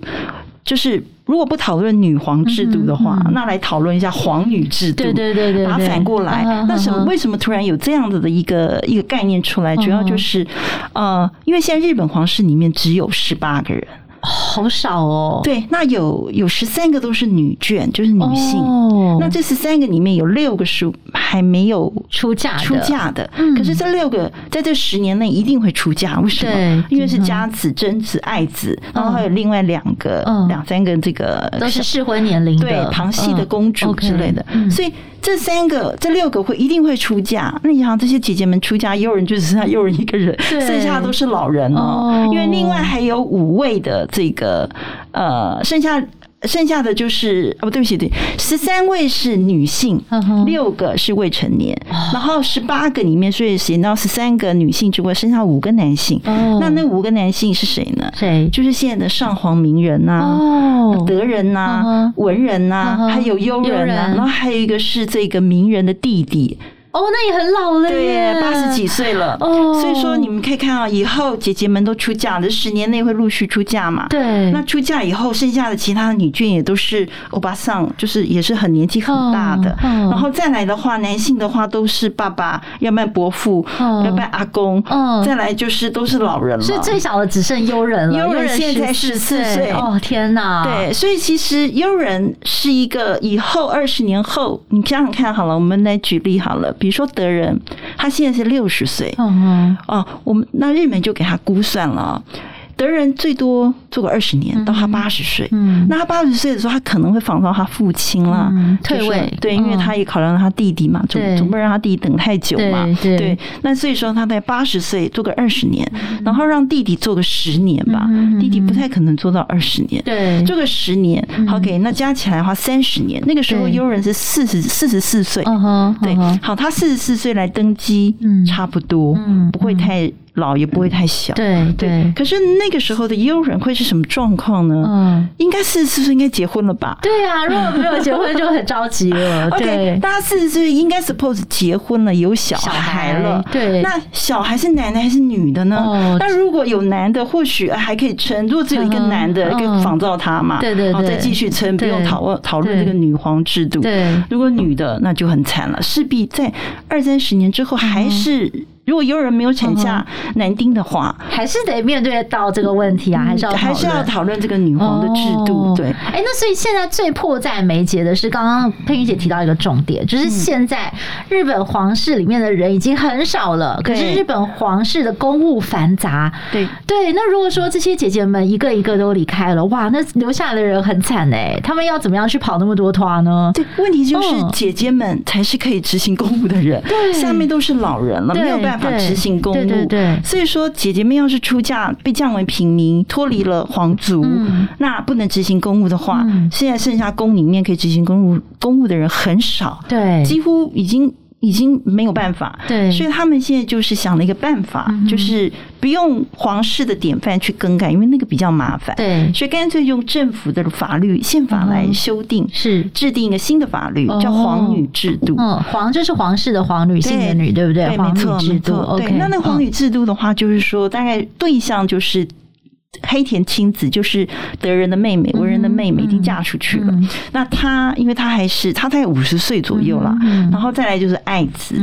就是。如果不讨论女皇制度的话，那来讨论一下皇女制度。对对对对，把它反过来，那什么？为什么突然有这样子的一个一个概念出来？主要就是，呃，因为现在日本皇室里面只有十八个人。好少哦，对，那有有十三个都是女眷，就是女性。哦，那这十三个里面有六个是还没有出嫁出嫁的。嗯，可是这六个在这十年内一定会出嫁，为什么？因为是家子、贞子、爱子，然后还有另外两个、两三个这个都是适婚年龄的，对，旁系的公主之类的。所以这三个、这六个会一定会出嫁。那你想这些姐姐们出嫁，有人就只剩下幼人一个人，剩下都是老人哦。因为另外还有五位的。这个呃，剩下剩下的就是哦，对不起，对，十三位是女性，六个是未成年，然后十八个里面，所以写到十三个女性之外，剩下五个男性。那那五个男性是谁呢？谁？就是现在的上皇名人呐，德人呐，文人呐，还有悠人呐，然后还有一个是这个名人的弟弟。哦，那也很老了耶，对，八十几岁了。哦，所以说你们可以看啊，以后姐姐们都出嫁，这十年内会陆续出嫁嘛。对，那出嫁以后，剩下的其他的女眷也都是欧巴桑，就是也是很年纪很大的。然后再来的话，男性的话都是爸爸，要不然伯父，要不然阿公。嗯，再来就是都是老人了。所以最小的只剩悠人了，悠人现在十四岁。哦，天哪！对，所以其实悠人是一个以后二十年后，你想想看好了，我们来举例好了。比如说德仁，他现在是六十岁。哦哦，我们那日本就给他估算了。德人最多做个二十年，到他八十岁。嗯，那他八十岁的时候，他可能会仿照他父亲了，退位。对，因为他也考量到他弟弟嘛，总总不能让他弟弟等太久嘛。对，那所以说他在八十岁做个二十年，然后让弟弟做个十年吧。弟弟不太可能做到二十年。对，做个十年。OK，那加起来的话三十年。那个时候悠仁是四十四十四岁。对，好，他四十四岁来登基，差不多，不会太。老也不会太小，对对。可是那个时候的悠人会是什么状况呢？嗯，应该四十四岁应该结婚了吧？对啊，如果没有结婚就很着急了。(laughs) OK，大家四十岁应该 suppose 结婚了，有小孩了。对，那小孩是男的还是女的呢？那如果有男的，或许还可以撑；如果只有一个男的，可以仿造他嘛？对对对，再继续撑，不用讨论讨论这个女皇制度。对，如果女的，那就很惨了，势必在二三十年之后还是。如果有人没有产下男丁的话，还是得面对到这个问题啊，还是要还是要讨论这个女皇的制度。对，哎，那所以现在最迫在眉睫的是，刚刚佩玉姐提到一个重点，就是现在日本皇室里面的人已经很少了，可是日本皇室的公务繁杂。对对，那如果说这些姐姐们一个一个都离开了，哇，那留下来的人很惨哎，他们要怎么样去跑那么多团呢？对，问题就是姐姐们才是可以执行公务的人，对，下面都是老人了，没有办法。办法执行公务，对对对，所以说姐姐们要是出嫁被降为平民，脱离了皇族，嗯、那不能执行公务的话，嗯、现在剩下宫里面可以执行公务公务的人很少，对，几乎已经已经没有办法，对，所以他们现在就是想了一个办法，嗯、就是不用皇室的典范去更改，因为那个比较麻烦，对，所以干脆用政府的法律宪法来修订，是、嗯、制定一个新的法律，叫皇女制度。嗯，皇就是皇室的皇，女性的女，对不对？皇女制度。对，那那个皇女制度的话，就是说大概对象就是。黑田清子就是德仁的妹妹，文仁的妹妹已经嫁出去了。嗯嗯、那她，因为她还是她在五十岁左右了，然后再来就是爱子。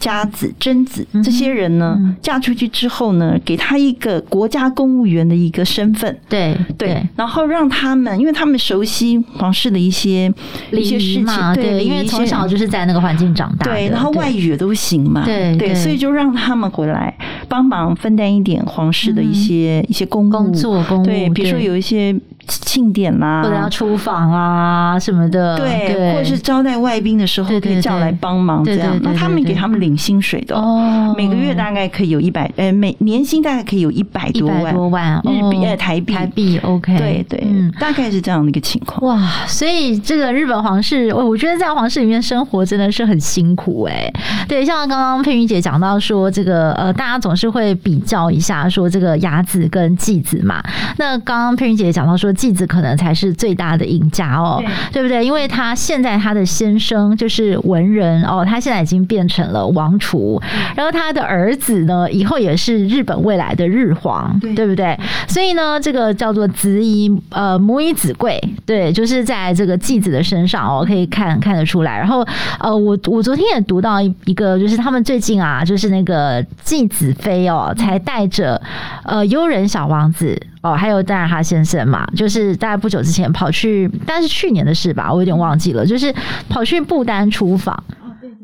嗯佳子、贞子这些人呢，嫁出去之后呢，给他一个国家公务员的一个身份，对对，然后让他们，因为他们熟悉皇室的一些一些事情，对，因为从小就是在那个环境长大，对，然后外语也都行嘛，对对，所以就让他们回来帮忙分担一点皇室的一些一些公务工作，对，比如说有一些。庆典啦，或者要出访啊什么的，对，或者是招待外宾的时候可以叫来帮忙这样。那他们给他们领薪水的哦，每个月大概可以有一百，呃，每年薪大概可以有一百多万多万日币，呃，台币台币 OK，对对，嗯，大概是这样的一个情况。哇，所以这个日本皇室，我我觉得在皇室里面生活真的是很辛苦哎。对，像刚刚佩云姐讲到说，这个呃，大家总是会比较一下，说这个雅子跟继子嘛。那刚刚佩云姐讲到说。继子可能才是最大的赢家哦，对，对不对？因为他现在他的先生就是文人哦，他现在已经变成了王储，然后他的儿子呢，以后也是日本未来的日皇，对，对不对？所以呢，这个叫做子以呃母以子贵，对，就是在这个继子的身上哦，可以看看得出来。然后呃，我我昨天也读到一个，就是他们最近啊，就是那个继子妃哦，才带着呃悠仁小王子。哦，还有当然哈先生嘛，就是大概不久之前跑去，但是去年的事吧，我有点忘记了，就是跑去不丹出访。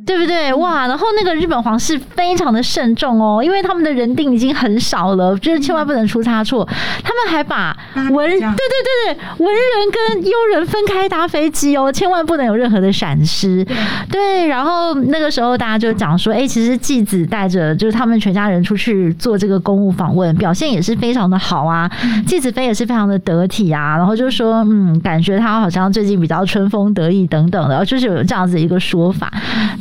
对不对？哇，然后那个日本皇室非常的慎重哦，因为他们的人定已经很少了，就是千万不能出差错。他们还把文，对对对对，文人跟悠人分开搭飞机哦，千万不能有任何的闪失。对，然后那个时候大家就讲说，哎，其实继子带着就是他们全家人出去做这个公务访问，表现也是非常的好啊。继子妃也是非常的得体啊，然后就说，嗯，感觉他好像最近比较春风得意等等的，就是有这样子一个说法，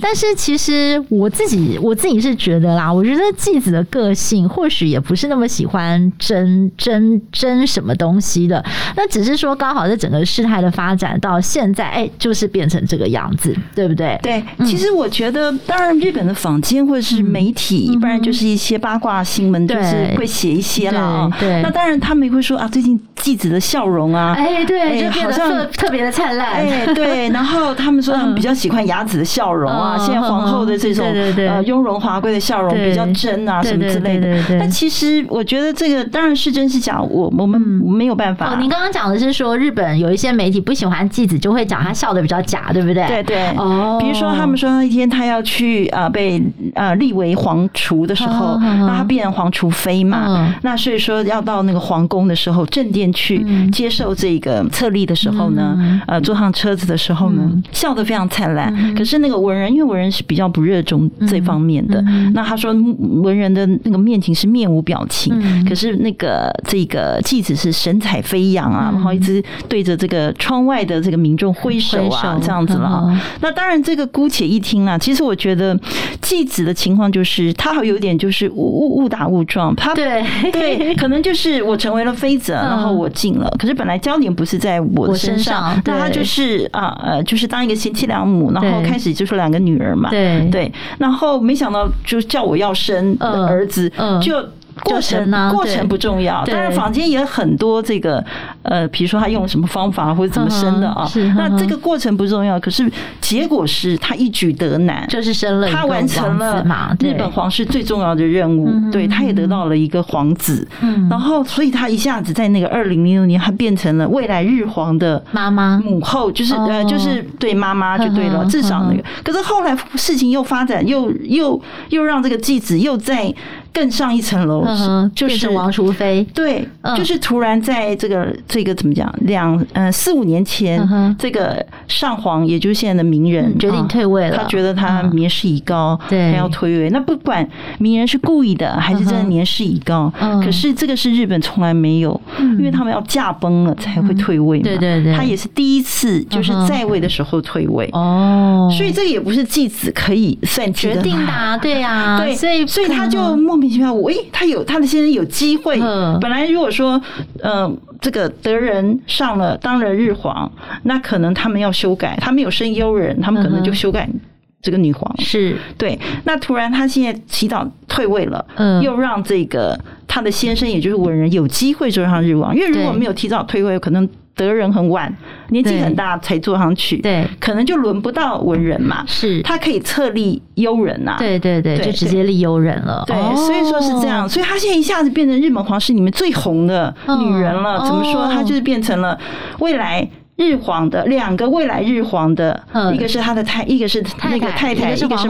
但。但是其实我自己我自己是觉得啦，我觉得继子的个性或许也不是那么喜欢争争争什么东西的，那只是说刚好在整个事态的发展到现在，哎，就是变成这个样子，对不对？对，其实我觉得，当然日本的坊间或者是媒体，一般就是一些八卦新闻，就是会写一些啦。对，那当然他们也会说啊，最近继子的笑容啊，哎，对，就变得特特别的灿烂。哎，对，然后他们说他们比较喜欢雅子的笑容啊。现皇后的这种 (laughs) 呃雍容华贵的笑容比较真啊，什么之类的。但其实我觉得这个当然是真是假，我我们没有办法。哦，您刚刚讲的是说日本有一些媒体不喜欢继子，就会讲他笑的比较假，对不对？对对。哦。比如说他们说那一天他要去啊被啊立为皇储的时候，那他变成皇储妃嘛，那所以说要到那个皇宫的时候，正殿去接受这个册立的时候呢，呃坐上车子的时候呢，笑得非常灿烂。可是那个文人因为。人是比较不热衷这方面的。那他说文人的那个面情是面无表情，嗯、可是那个这个继子是神采飞扬啊，嗯、然后一直对着这个窗外的这个民众挥手啊，手这样子了。嗯、那当然这个姑且一听啊，其实我觉得继子的情况就是他好有点就是误误误打误撞，他对。对，可能就是我成为了妃子，然后我进了，嗯、可是本来焦点不是在我的身上，那他就是啊呃，就是当一个贤妻良母，然后开始就是两个女儿。嘛，对对，然后没想到就叫我要生儿子，就。过程呢？过程不重要，当然坊间也很多这个呃，比如说他用什么方法或者怎么生的啊。那这个过程不重要，可是结果是他一举得男，就是生了，他完成了日本皇室最重要的任务，对，他也得到了一个皇子。然后，所以他一下子在那个二零零六年，他变成了未来日皇的妈妈、母后，就是呃，就是对妈妈就对了，至少那个。可是后来事情又发展，又又又让这个继子又在。更上一层楼，就是王淑妃。对，就是突然在这个这个怎么讲，两呃四五年前，这个上皇，也就是现在的名人决定退位了。他觉得他年事已高，对，他要退位。那不管名人是故意的还是真的年事已高，可是这个是日本从来没有，因为他们要驾崩了才会退位嘛。对对对，他也是第一次，就是在位的时候退位。哦，所以这个也不是继子可以算决定的，对呀，(laughs) 对，所以所以他就莫名其妙，我诶，他有他的先生有机会，本来如果说，嗯，这个德仁上了当了日皇，那可能他们要修改，他们有生优人，他们可能就修改这个女皇，是。对。那突然他现在祈祷退位了，嗯，又让这个他的先生，也就是文人有机会坐上日王，因为如果没有提早退位，可能。德人很晚，年纪很大才坐上去，对，可能就轮不到文人嘛。是，他可以册立悠人呐。对对对，就直接立悠人了。对，所以说是这样，所以他现在一下子变成日本皇室里面最红的女人了。怎么说？她就是变成了未来日皇的两个未来日皇的，一个是他的太，一个是那个太太，一个是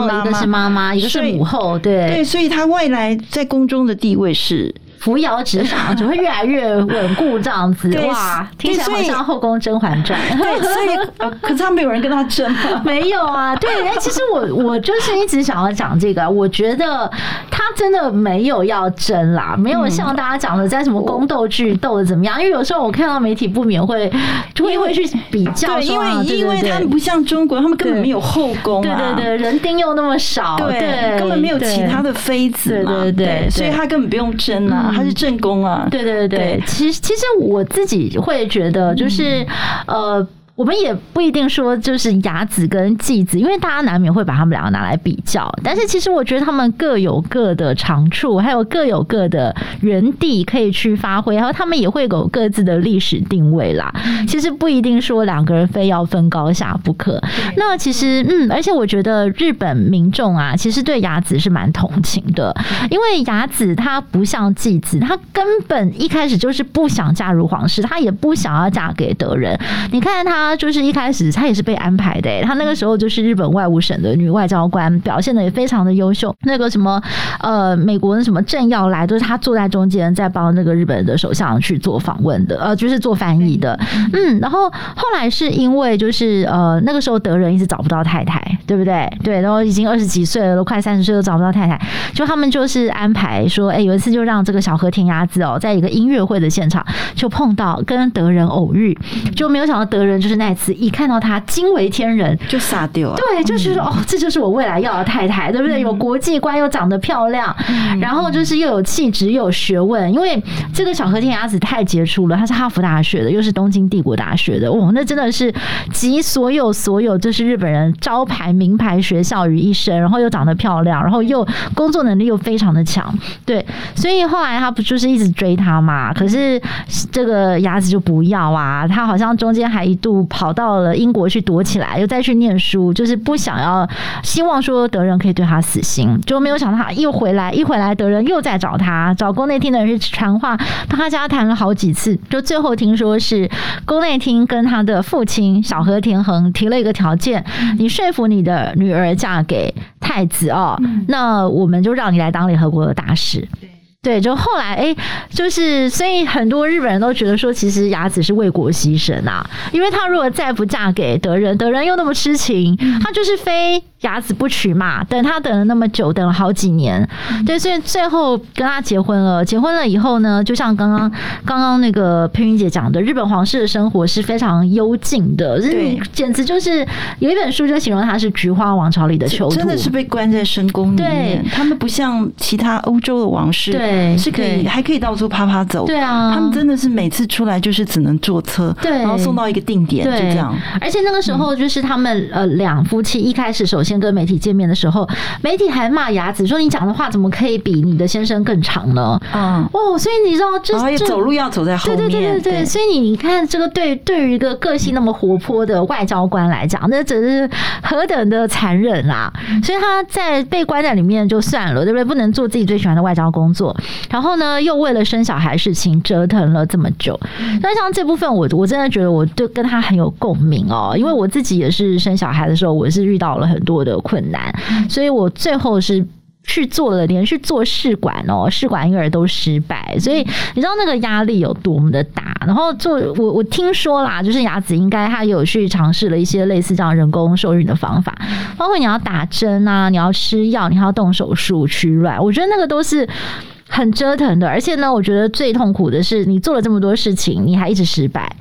妈妈，一个是母后。对对，所以他未来在宫中的地位是。扶摇直上，只会越来越稳固，这样子哇，听起来好像《后宫甄嬛传》。对，所以可是他没有人跟他争，(laughs) 没有啊。对，哎，其实我 (laughs) 我就是一直想要讲这个，我觉得他真的没有要争啦，没有像大家讲的在什么宫斗剧斗的怎么样。因为有时候我看到媒体不免会会会去比较，因为因为他们不像中国，他们根本没有后宫，对对对，人丁又那么少，对，根本没有其他的妃子嘛，对对，所以他根本不用争啊。他是正宫啊，对对对对，其实其实我自己会觉得，就是呃。我们也不一定说就是雅子跟继子，因为大家难免会把他们两个拿来比较。但是其实我觉得他们各有各的长处，还有各有各的原地可以去发挥，然后他们也会有各自的历史定位啦。其实不一定说两个人非要分高下不可。那其实嗯，而且我觉得日本民众啊，其实对雅子是蛮同情的，因为雅子她不像继子，她根本一开始就是不想嫁入皇室，她也不想要嫁给德仁。你看她。他就是一开始，他也是被安排的。他那个时候就是日本外务省的女外交官，表现的也非常的优秀。那个什么呃，美国的什么政要来，都是他坐在中间，在帮那个日本的首相去做访问的，呃，就是做翻译的。嗯，然后后来是因为就是呃，那个时候德仁一直找不到太太，对不对？对，然后已经二十几岁了，都快三十岁都找不到太太，就他们就是安排说，哎，有一次就让这个小和田鸭子哦，在一个音乐会的现场就碰到跟德仁偶遇，就没有想到德仁就是。那次一看到他惊为天人，就傻掉了。对，就是说哦，这就是我未来要的太太，对不对？有国际观，又长得漂亮，然后就是又有气质，又有学问。因为这个小和田雅子太杰出了，她是哈佛大学的，又是东京帝国大学的，哇，那真的是集所有所有就是日本人招牌名牌学校于一身，然后又长得漂亮，然后又工作能力又非常的强。对，所以后来他不就是一直追她嘛？可是这个雅子就不要啊，他好像中间还一度。跑到了英国去躲起来，又再去念书，就是不想要，希望说德仁可以对他死心，就没有想到他又回来，一回来德仁又在找他，找宫内厅的人去传话，到他家谈了好几次，就最后听说是宫内厅跟他的父亲小和田恒提了一个条件，你说服你的女儿嫁给太子哦，那我们就让你来当联合国的大使。对，就后来哎，就是所以很多日本人都觉得说，其实雅子是为国牺牲啊，因为她如果再不嫁给德仁，德仁又那么痴情，她就是非雅子不娶嘛。等他等了那么久，等了好几年，对，所以最后跟他结婚了。结婚了以后呢，就像刚刚刚刚那个佩云姐讲的，日本皇室的生活是非常幽静的，对，简直就是有一本书就形容他是菊花王朝里的囚徒，真的是被关在深宫里面。对，他们不像其他欧洲的王室。对。是可以，还可以到处啪啪走。对啊，他们真的是每次出来就是只能坐车，对，然后送到一个定点，就这样。而且那个时候就是他们呃两夫妻一开始首先跟媒体见面的时候，媒体还骂雅子说，你讲的话怎么可以比你的先生更长呢？嗯，哦，所以你知道这，走路要走在后面，对对对对对。所以你你看这个对对于一个个性那么活泼的外交官来讲，那真是何等的残忍啊！所以他在被关在里面就算了，对不对？不能做自己最喜欢的外交工作。然后呢，又为了生小孩事情折腾了这么久。那像这部分，我我真的觉得，我就跟他很有共鸣哦，因为我自己也是生小孩的时候，我是遇到了很多的困难，所以我最后是。去做了连续做试管哦，试管婴儿都失败，所以你知道那个压力有多么的大。然后做我我听说啦，就是雅子应该他有去尝试了一些类似这样人工受孕的方法，包括你要打针啊，你要吃药，你还要动手术取卵，我觉得那个都是很折腾的。而且呢，我觉得最痛苦的是你做了这么多事情，你还一直失败。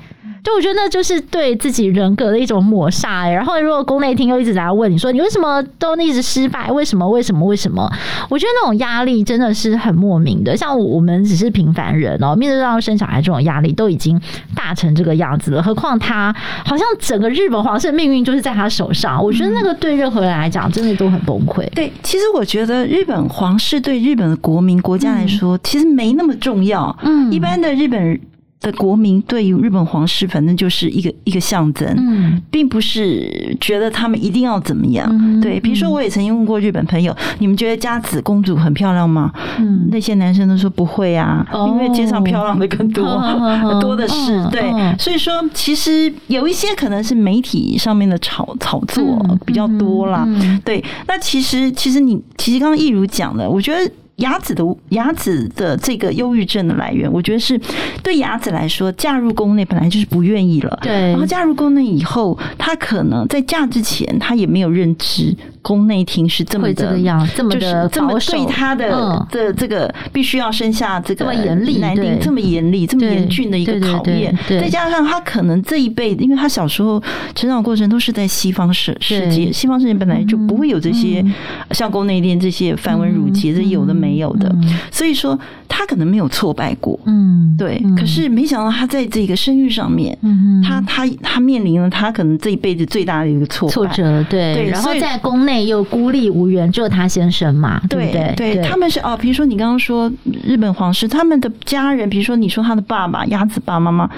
就我觉得那就是对自己人格的一种抹杀哎。然后如果宫内厅又一直在问你说，你为什么都一直失败？为什么？为什么？为什么？我觉得那种压力真的是很莫名的。像我们只是平凡人哦，面对到生小孩这种压力都已经大成这个样子了，何况他好像整个日本皇室的命运就是在他手上。我觉得那个对任何人来讲真的都很崩溃。对，其实我觉得日本皇室对日本的国民国家来说，其实没那么重要。嗯，一般的日本人。的国民对于日本皇室，反正就是一个一个象征，嗯，并不是觉得他们一定要怎么样。嗯、对，比如说我也曾经问过日本朋友，嗯、你们觉得佳子公主很漂亮吗？嗯，那些男生都说不会啊，哦、因为街上漂亮的更多，哦、(laughs) 多的是。哦、对，哦、所以说其实有一些可能是媒体上面的炒炒作比较多啦。嗯嗯、对，那其实其实你其实刚刚一如讲的，我觉得。雅子的雅子的这个忧郁症的来源，我觉得是对雅子来说，嫁入宫内本来就是不愿意了。对，然后嫁入宫内以后，她可能在嫁之前，她也没有认知宫内廷是这么的这个样，这么的这么对他的这这个必须要生下这个男丁这么严厉、这么严厉、这么严峻的一个考验。再加上他可能这一辈子，因为他小时候成长过程都是在西方世世界，西方世界本来就不会有这些像宫内殿这些繁文缛节，这有的没。有的，所以说他可能没有挫败过，嗯，对。可是没想到他在这个生育上面，嗯，他他他面临了他可能这一辈子最大的一个挫挫折，对。然后在宫内又孤立无援，只有他先生嘛，对对对。他们是哦，比如说你刚刚说日本皇室，他们的家人，比如说你说他的爸爸鸭子爸爸妈妈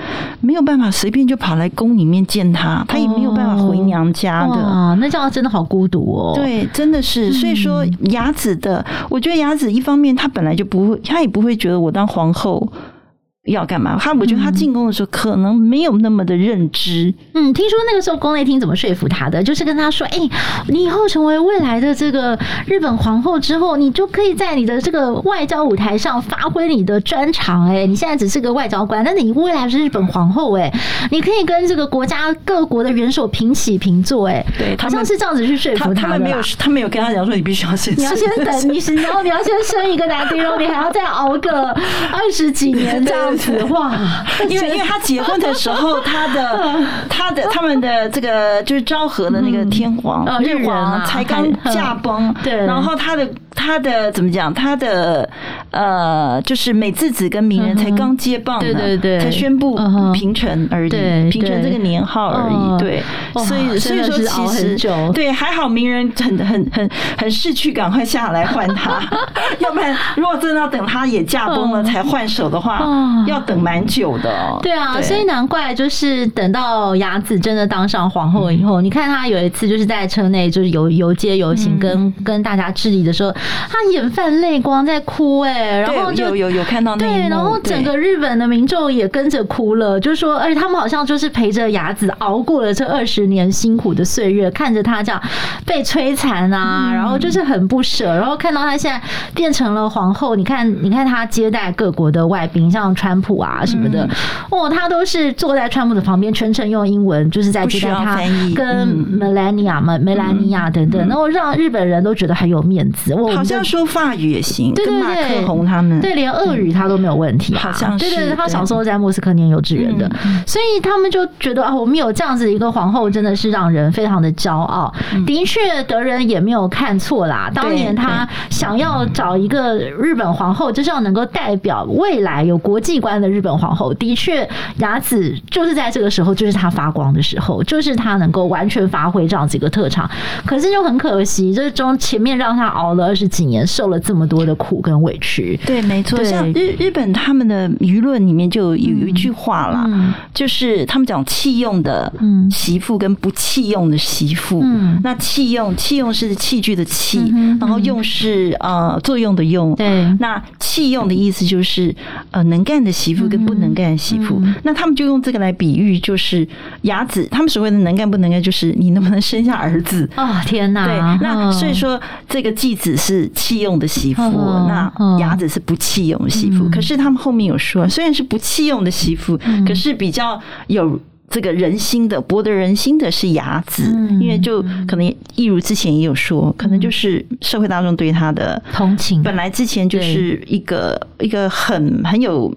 没有办法随便就跑来宫里面见他，他也没有办法回娘家的啊，那这样真的好孤独哦。对，真的是。所以说雅子的，我觉得雅子一方面，他本来就不会，他也不会觉得我当皇后。要干嘛？他我觉得他进宫的时候可能没有那么的认知。嗯，听说那个时候宫内厅怎么说服他的？就是跟他说：“哎、欸，你以后成为未来的这个日本皇后之后，你就可以在你的这个外交舞台上发挥你的专长。哎，你现在只是个外交官，但是你未来是日本皇后。哎，你可以跟这个国家各国的元首平起平坐。哎，对，好像是这样子去说服他的他。他们没有，他没有跟他讲说你必须要先，你要先 (laughs) 等，你是然后你要先生一个男丁，然后你还要再熬个二十几年这样子。哇！(laughs) 因为因为他结婚的时候，他的 (laughs) 他的 (laughs) 他们的这个就是昭和的那个天皇日皇才刚驾崩，对，然后他的。他的怎么讲？他的呃，就是美智子跟鸣人才刚接棒，对对对，才宣布平成而已，平成这个年号而已，对。所以所以说，其实对还好，明仁很很很很识趣，赶快下来换他。(laughs) 要不然，如果真的要等他也驾崩了才换手的话，要等蛮久的。对啊，所以难怪就是等到雅子真的当上皇后以后，你看他有一次就是在车内就是游游街游行，跟跟大家致礼的时候。他眼泛泪光在哭哎、欸，然后就有有有看到那对，然后整个日本的民众也跟着哭了，就说，而且他们好像就是陪着雅子熬过了这二十年辛苦的岁月，看着他这样被摧残啊，然后就是很不舍，然后看到他现在变成了皇后，你看，你看他接待各国的外宾，像川普啊什么的，哦，他都是坐在川普的旁边，全程用英文，就是在接待他，跟梅兰妮亚嘛，梅兰妮亚等等，然后让日本人都觉得很有面子。我。好像说法语也行，对对对，马克宏他们，对，连俄语他都没有问题，好像是。对对对，他小时候在莫斯科念幼稚园的，所以他们就觉得啊，我们有这样子一个皇后，真的是让人非常的骄傲。的确，德仁也没有看错啦。当年他想要找一个日本皇后，就是要能够代表未来有国际观的日本皇后。的确，雅子就是在这个时候，就是他发光的时候，就是他能够完全发挥这样子一个特长。可是就很可惜，就是中前面让他熬了二十。几年受了这么多的苦跟委屈，对，没错。像日日本他们的舆论里面就有有一句话啦，就是他们讲弃用的媳妇跟不弃用的媳妇。那弃用弃用是器具的器，然后用是呃作用的用。对，那弃用的意思就是呃能干的媳妇跟不能干的媳妇。那他们就用这个来比喻，就是雅子他们所谓的能干不能干，就是你能不能生下儿子。哦，天哪！对，那所以说这个继子是。弃用的媳妇，那雅子是不弃用的媳妇。可是他们后面有说，虽然是不弃用的媳妇，可是比较有。这个人心的博得人心的是雅子，因为就可能一如之前也有说，可能就是社会大众对他的同情，本来之前就是一个一个很很有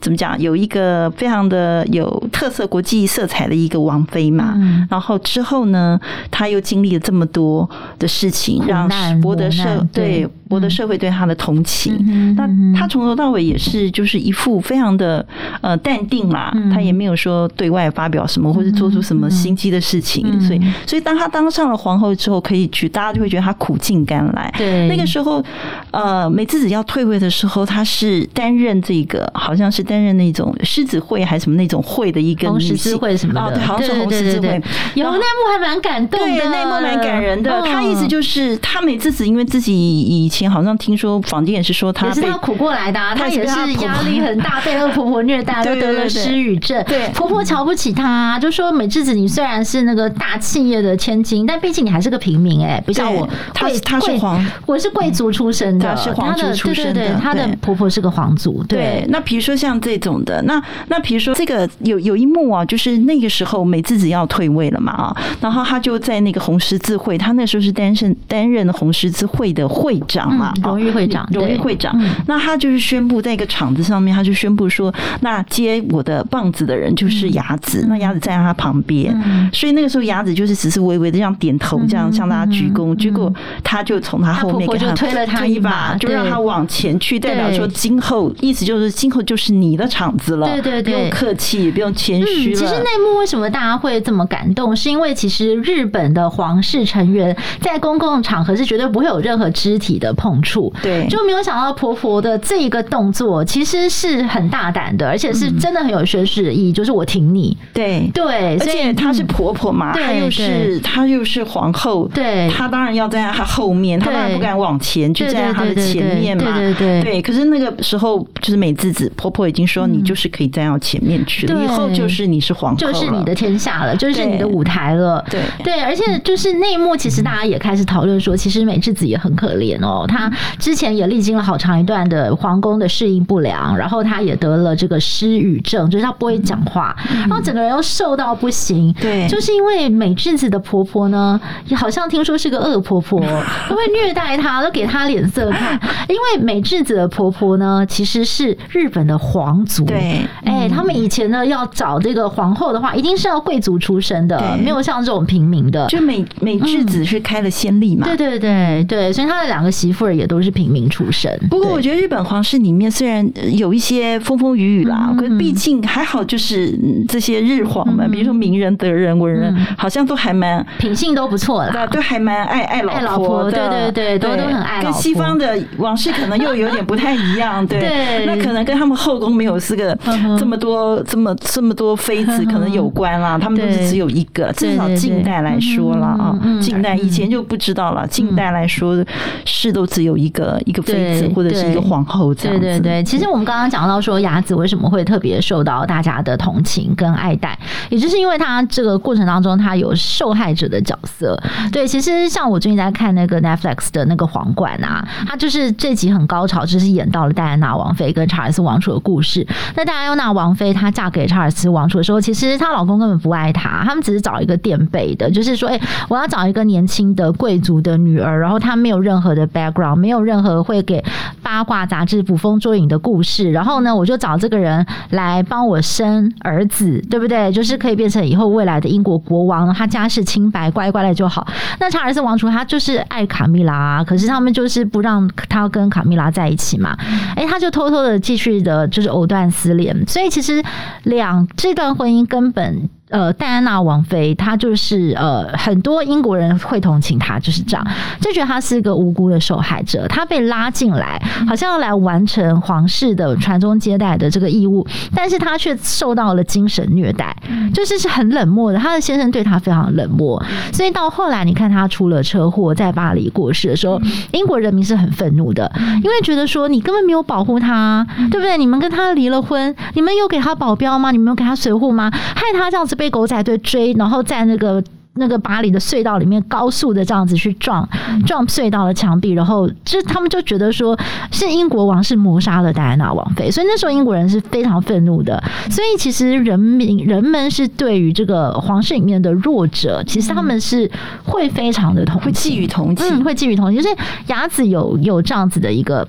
怎么讲，有一个非常的有特色国际色彩的一个王妃嘛，然后之后呢，她又经历了这么多的事情，让博得社对。博得社会对她的同情，那她从头到尾也是就是一副非常的呃淡定啦，她也没有说对外发表什么或者做出什么心机的事情，所以所以当她当上了皇后之后，可以去大家就会觉得她苦尽甘来。对，那个时候呃美智子要退位的时候，她是担任这个好像是担任那种狮子会还是什么那种会的一个红十字会什么的，对，好像是红十字会。有内幕还蛮感动的，对，内幕蛮感人的。他意思就是他美智子因为自己以前。好像听说坊间也是说他也是他苦过来的，啊，他也是压力很大，被恶婆婆虐待，(laughs) 就得了失语症。对，婆婆瞧不起他，就说美智子，你虽然是那个大企业的千金，但毕竟你还是个平民哎，不像我，她她是皇，我是贵族出身的，是皇族出身的，她的婆婆是个皇族。对，那比如说像这种的，那那比如说这个有有一幕啊，就是那个时候美智子要退位了嘛啊，然后他就在那个红十字会，他那时候是担任担任红十字会的会长。嘛，荣誉会长，荣誉会长，那他就是宣布在一个场子上面，他就宣布说，那接我的棒子的人就是雅子，那雅子站在他旁边，所以那个时候雅子就是只是微微的这样点头，这样向大家鞠躬，结果他就从他后面给他推了他一把，就让他往前去，代表说今后意思就是今后就是你的场子了，对对对，不用客气，不用谦虚了。其实内幕为什么大家会这么感动，是因为其实日本的皇室成员在公共场合是绝对不会有任何肢体的碰触。对，就没有想到婆婆的这一个动作其实是很大胆的，而且是真的很有宣示的意义，就是我挺你。对对，而且她是婆婆嘛，她又是她又是皇后，对，她当然要站在她后面，她当然不敢往前，就站在她的前面嘛。对对对。可是那个时候就是美智子婆婆已经说，你就是可以站到前面去了，以后就是你是皇后，就是你的天下了，就是你的舞台了。对对，而且就是那一幕，其实大家也开始讨论说，其实美智子也很可怜哦，她。之前也历经了好长一段的皇宫的适应不良，然后她也得了这个失语症，就是她不会讲话，然后整个人又瘦到不行。对，就是因为美智子的婆婆呢，也好像听说是个恶婆婆，都 (laughs) 会虐待她，都给她脸色看。因为美智子的婆婆呢，其实是日本的皇族。对，哎，他们以前呢要找这个皇后的话，一定是要贵族出身的，没有像这种平民的。就美美智子是开了先例嘛？对对对对，所以他的两个媳妇儿也都是平民出身，不过我觉得日本皇室里面虽然有一些风风雨雨啦，可是毕竟还好，就是这些日皇们，比如说名人、德人、文人，好像都还蛮品性都不错啦，都还蛮爱爱老婆的，对对对，都都很爱。跟西方的王室可能又有点不太一样，对，(laughs) 那可能跟他们后宫没有四个这么多这么这么多妃子可能有关啦，他们都是只有一个，至少近代来说了啊，近代以前就不知道了，近代来说是都只有一个。一个妃子或者是一个皇后这样子。对对对，其实我们刚刚讲到说雅子为什么会特别受到大家的同情跟爱戴，也就是因为她这个过程当中她有受害者的角色。对，其实像我最近在看那个 Netflix 的那个皇冠啊，他就是这集很高潮，就是演到了戴安娜王妃跟查尔斯王储的故事。那戴安娜王妃她嫁给查尔斯王储的时候，其实她老公根本不爱她，他们只是找一个垫背的，就是说，哎，我要找一个年轻的贵族的女儿，然后她没有任何的 background，没有任何会给八卦杂志捕风捉影的故事，然后呢，我就找这个人来帮我生儿子，对不对？就是可以变成以后未来的英国国王，他家世清白，乖乖的就好。那查尔斯王储他就是爱卡蜜拉，可是他们就是不让他跟卡蜜拉在一起嘛，哎，他就偷偷的继续的，就是藕断丝连。所以其实两这段婚姻根本。呃，戴安娜王妃，她就是呃，很多英国人会同情她，就是这样，就觉得她是一个无辜的受害者。她被拉进来，好像要来完成皇室的传宗接代的这个义务，但是她却受到了精神虐待，就是是很冷漠的。她的先生对她非常冷漠，所以到后来，你看她出了车祸，在巴黎过世的时候，英国人民是很愤怒的，因为觉得说你根本没有保护她，对不对？你们跟她离了婚，你们有给她保镖吗？你们有给她随护吗？害她这样子。被狗仔队追，然后在那个那个巴黎的隧道里面高速的这样子去撞撞隧道的墙壁，然后就他们就觉得说是英国王室谋杀了戴安娜王妃，所以那时候英国人是非常愤怒的。所以其实人民人们是对于这个皇室里面的弱者，其实他们是会非常的同情，会寄予同情，嗯，会寄予同情。就是雅子有有这样子的一个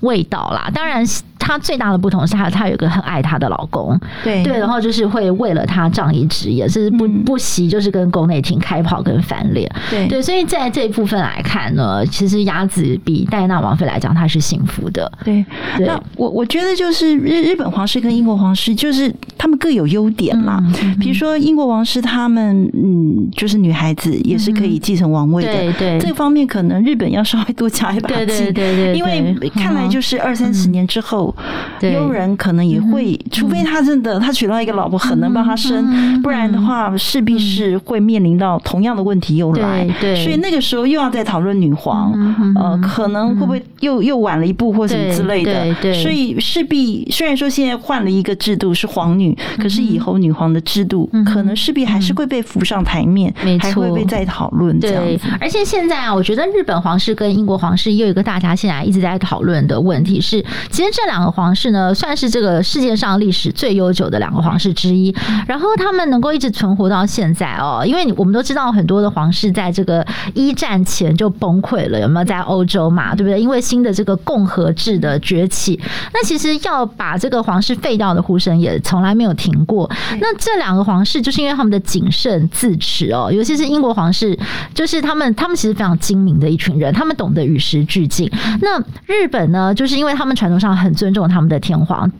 味道啦，当然。她最大的不同是她，她有一个很爱她的老公，对。对，然后就是会为了她仗义执言，是不不惜就是跟宫内廷开炮跟翻脸，对。对，所以在这一部分来看呢，其实雅子比戴安娜王妃来讲，她是幸福的。对，对。那我我觉得就是日日本皇室跟英国皇室，就是他们各有优点嘛。嗯、比如说英国王室，他们嗯，就是女孩子也是可以继承王位的，对对，这方面可能日本要稍微多加一把劲，对对对对，因为看来就是二三十年之后。佣人可能也会，除非他真的他娶到一个老婆很能帮他生，不然的话势必是会面临到同样的问题又来。对，所以那个时候又要再讨论女皇，呃，可能会不会又又晚了一步或什么之类的。对，所以势必虽然说现在换了一个制度是皇女，可是以后女皇的制度可能势必还是会被浮上台面，还会被再讨论这样子。而且现在啊，我觉得日本皇室跟英国皇室又有一个大家现在一直在讨论的问题是，其实这两个皇室。呢，算是这个世界上历史最悠久的两个皇室之一。然后他们能够一直存活到现在哦，因为我们都知道很多的皇室在这个一战前就崩溃了，有没有在欧洲嘛？对不对？因为新的这个共和制的崛起，那其实要把这个皇室废掉的呼声也从来没有停过。那这两个皇室就是因为他们的谨慎自持哦，尤其是英国皇室，就是他们他们其实非常精明的一群人，他们懂得与时俱进。那日本呢，呃就是因为他们传统上很尊重他们。的天皇。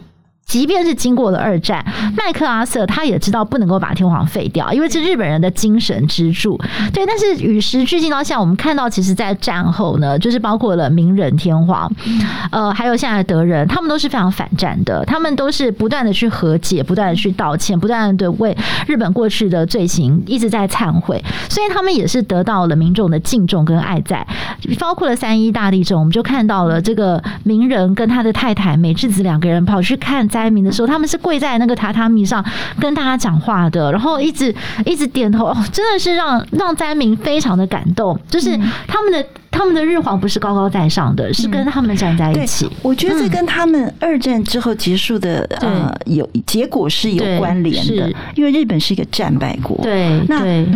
即便是经过了二战，麦克阿瑟他也知道不能够把天皇废掉，因为是日本人的精神支柱。对，但是与时俱进到现在，我们看到，其实，在战后呢，就是包括了明仁天皇，呃，还有现在的德仁，他们都是非常反战的，他们都是不断的去和解，不断的去道歉，不断的为日本过去的罪行一直在忏悔，所以他们也是得到了民众的敬重跟爱戴。包括了三一大地震，我们就看到了这个明仁跟他的太太美智子两个人跑去看。灾民的时候，他们是跪在那个榻榻米上跟大家讲话的，然后一直一直点头，哦，真的是让让灾民非常的感动。就是他们的他们的日皇不是高高在上的，是跟他们站在一起。我觉得这跟他们二战之后结束的呃有结果是有关联的，因为日本是一个战败国。对，那。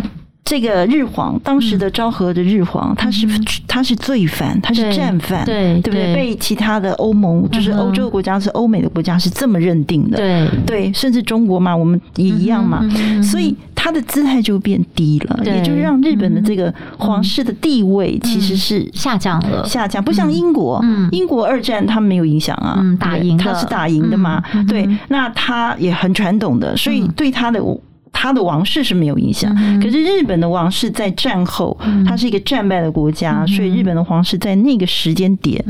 这个日皇，当时的昭和的日皇，他是他是罪犯，他是战犯，对对不对？被其他的欧盟，就是欧洲国家，是欧美的国家，是这么认定的。对。对，甚至中国嘛，我们也一样嘛。所以他的姿态就变低了，也就是让日本的这个皇室的地位其实是下降了，下降。不像英国，英国二战他没有影响啊，打赢他是打赢的嘛。对，那他也很传统的，所以对他的。他的王室是没有影响，可是日本的王室在战后，他是一个战败的国家，所以日本的皇室在那个时间点，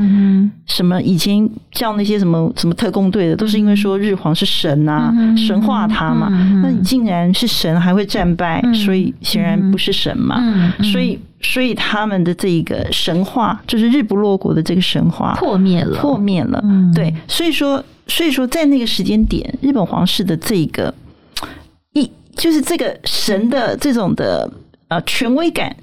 什么以前叫那些什么什么特工队的，都是因为说日皇是神啊，神化他嘛。那你竟然是神还会战败，所以显然不是神嘛。所以，所以他们的这一个神话，就是日不落国的这个神话破灭了，破灭了。对，所以说，所以说在那个时间点，日本皇室的这个。就是这个神的这种的呃权威感，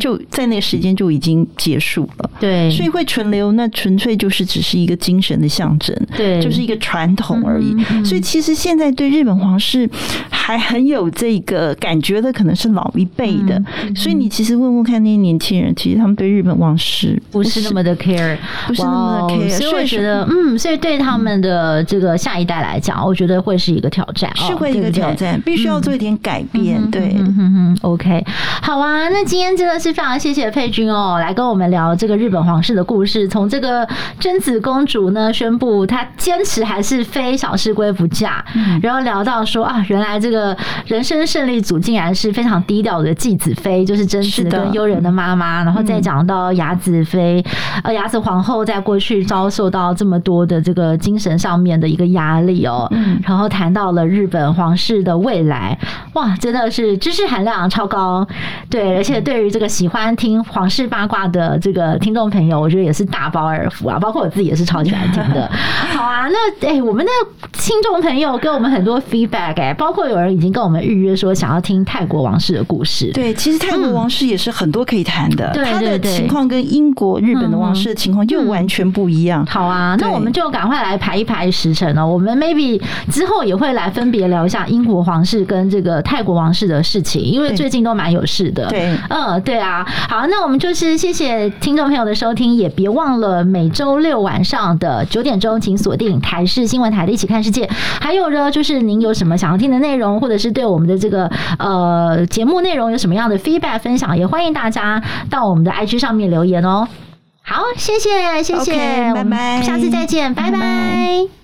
就在那个时间就已经结束了。对，所以会存留，那纯粹就是只是一个精神的象征，对，就是一个传统而已。所以其实现在对日本皇室还很有这个感觉的，可能是老一辈的。所以你其实问问看那些年轻人，其实他们对日本皇室不是那么的 care，不是那么的 care。所以我觉得，嗯，所以对他们的这个下一代来讲，我觉得会是一个挑战，是会一个挑战，必须要做一点改变。对，嗯哼，OK，好啊。那今天真的是非常谢谢佩君哦，来跟我们聊这个日本皇室的故事。从这个贞子公主呢宣布她坚持还是非小室圭不嫁，然后聊到说啊，原来这个人生胜利组竟然是非常低调的继子妃，就是贞子跟悠仁的妈妈。然后再讲到雅子妃，呃，雅子皇后在过去遭受到这么多的这个精神上面的一个压力哦，然后谈到了日本皇室的未来，哇，真的是知识含量超高，对，而且对于这个喜欢听皇室八卦的这个听众朋友，我觉得也是大饱耳福啊。包括我自己也是超级爱听的。(laughs) 好啊，那哎、欸，我们的听众朋友给我们很多 feedback，哎、欸，包括有人已经跟我们预约说想要听泰国王室的故事。对，其实泰国王室也是很多可以谈的。他的情况跟英国、日本的王室的情况又完全不一样。好啊，那我们就赶快来排一排时辰哦。我们 maybe 之后也会来分别聊一下英国皇室跟这个泰国王室的事情，因为最近都蛮有事的。对，嗯，对啊。好，那我们就是谢谢听众朋友的收听，也别忘了每周六晚上的九点钟，请锁定台视新闻台的一起看世界。还有呢，就是您有什么想要听的内容，或者是对我们的这个呃节目内容有什么样的 feedback 分享，也欢迎大家到我们的 IG 上面留言哦。好，谢谢，谢谢，拜拜，下次再见，拜拜。拜拜。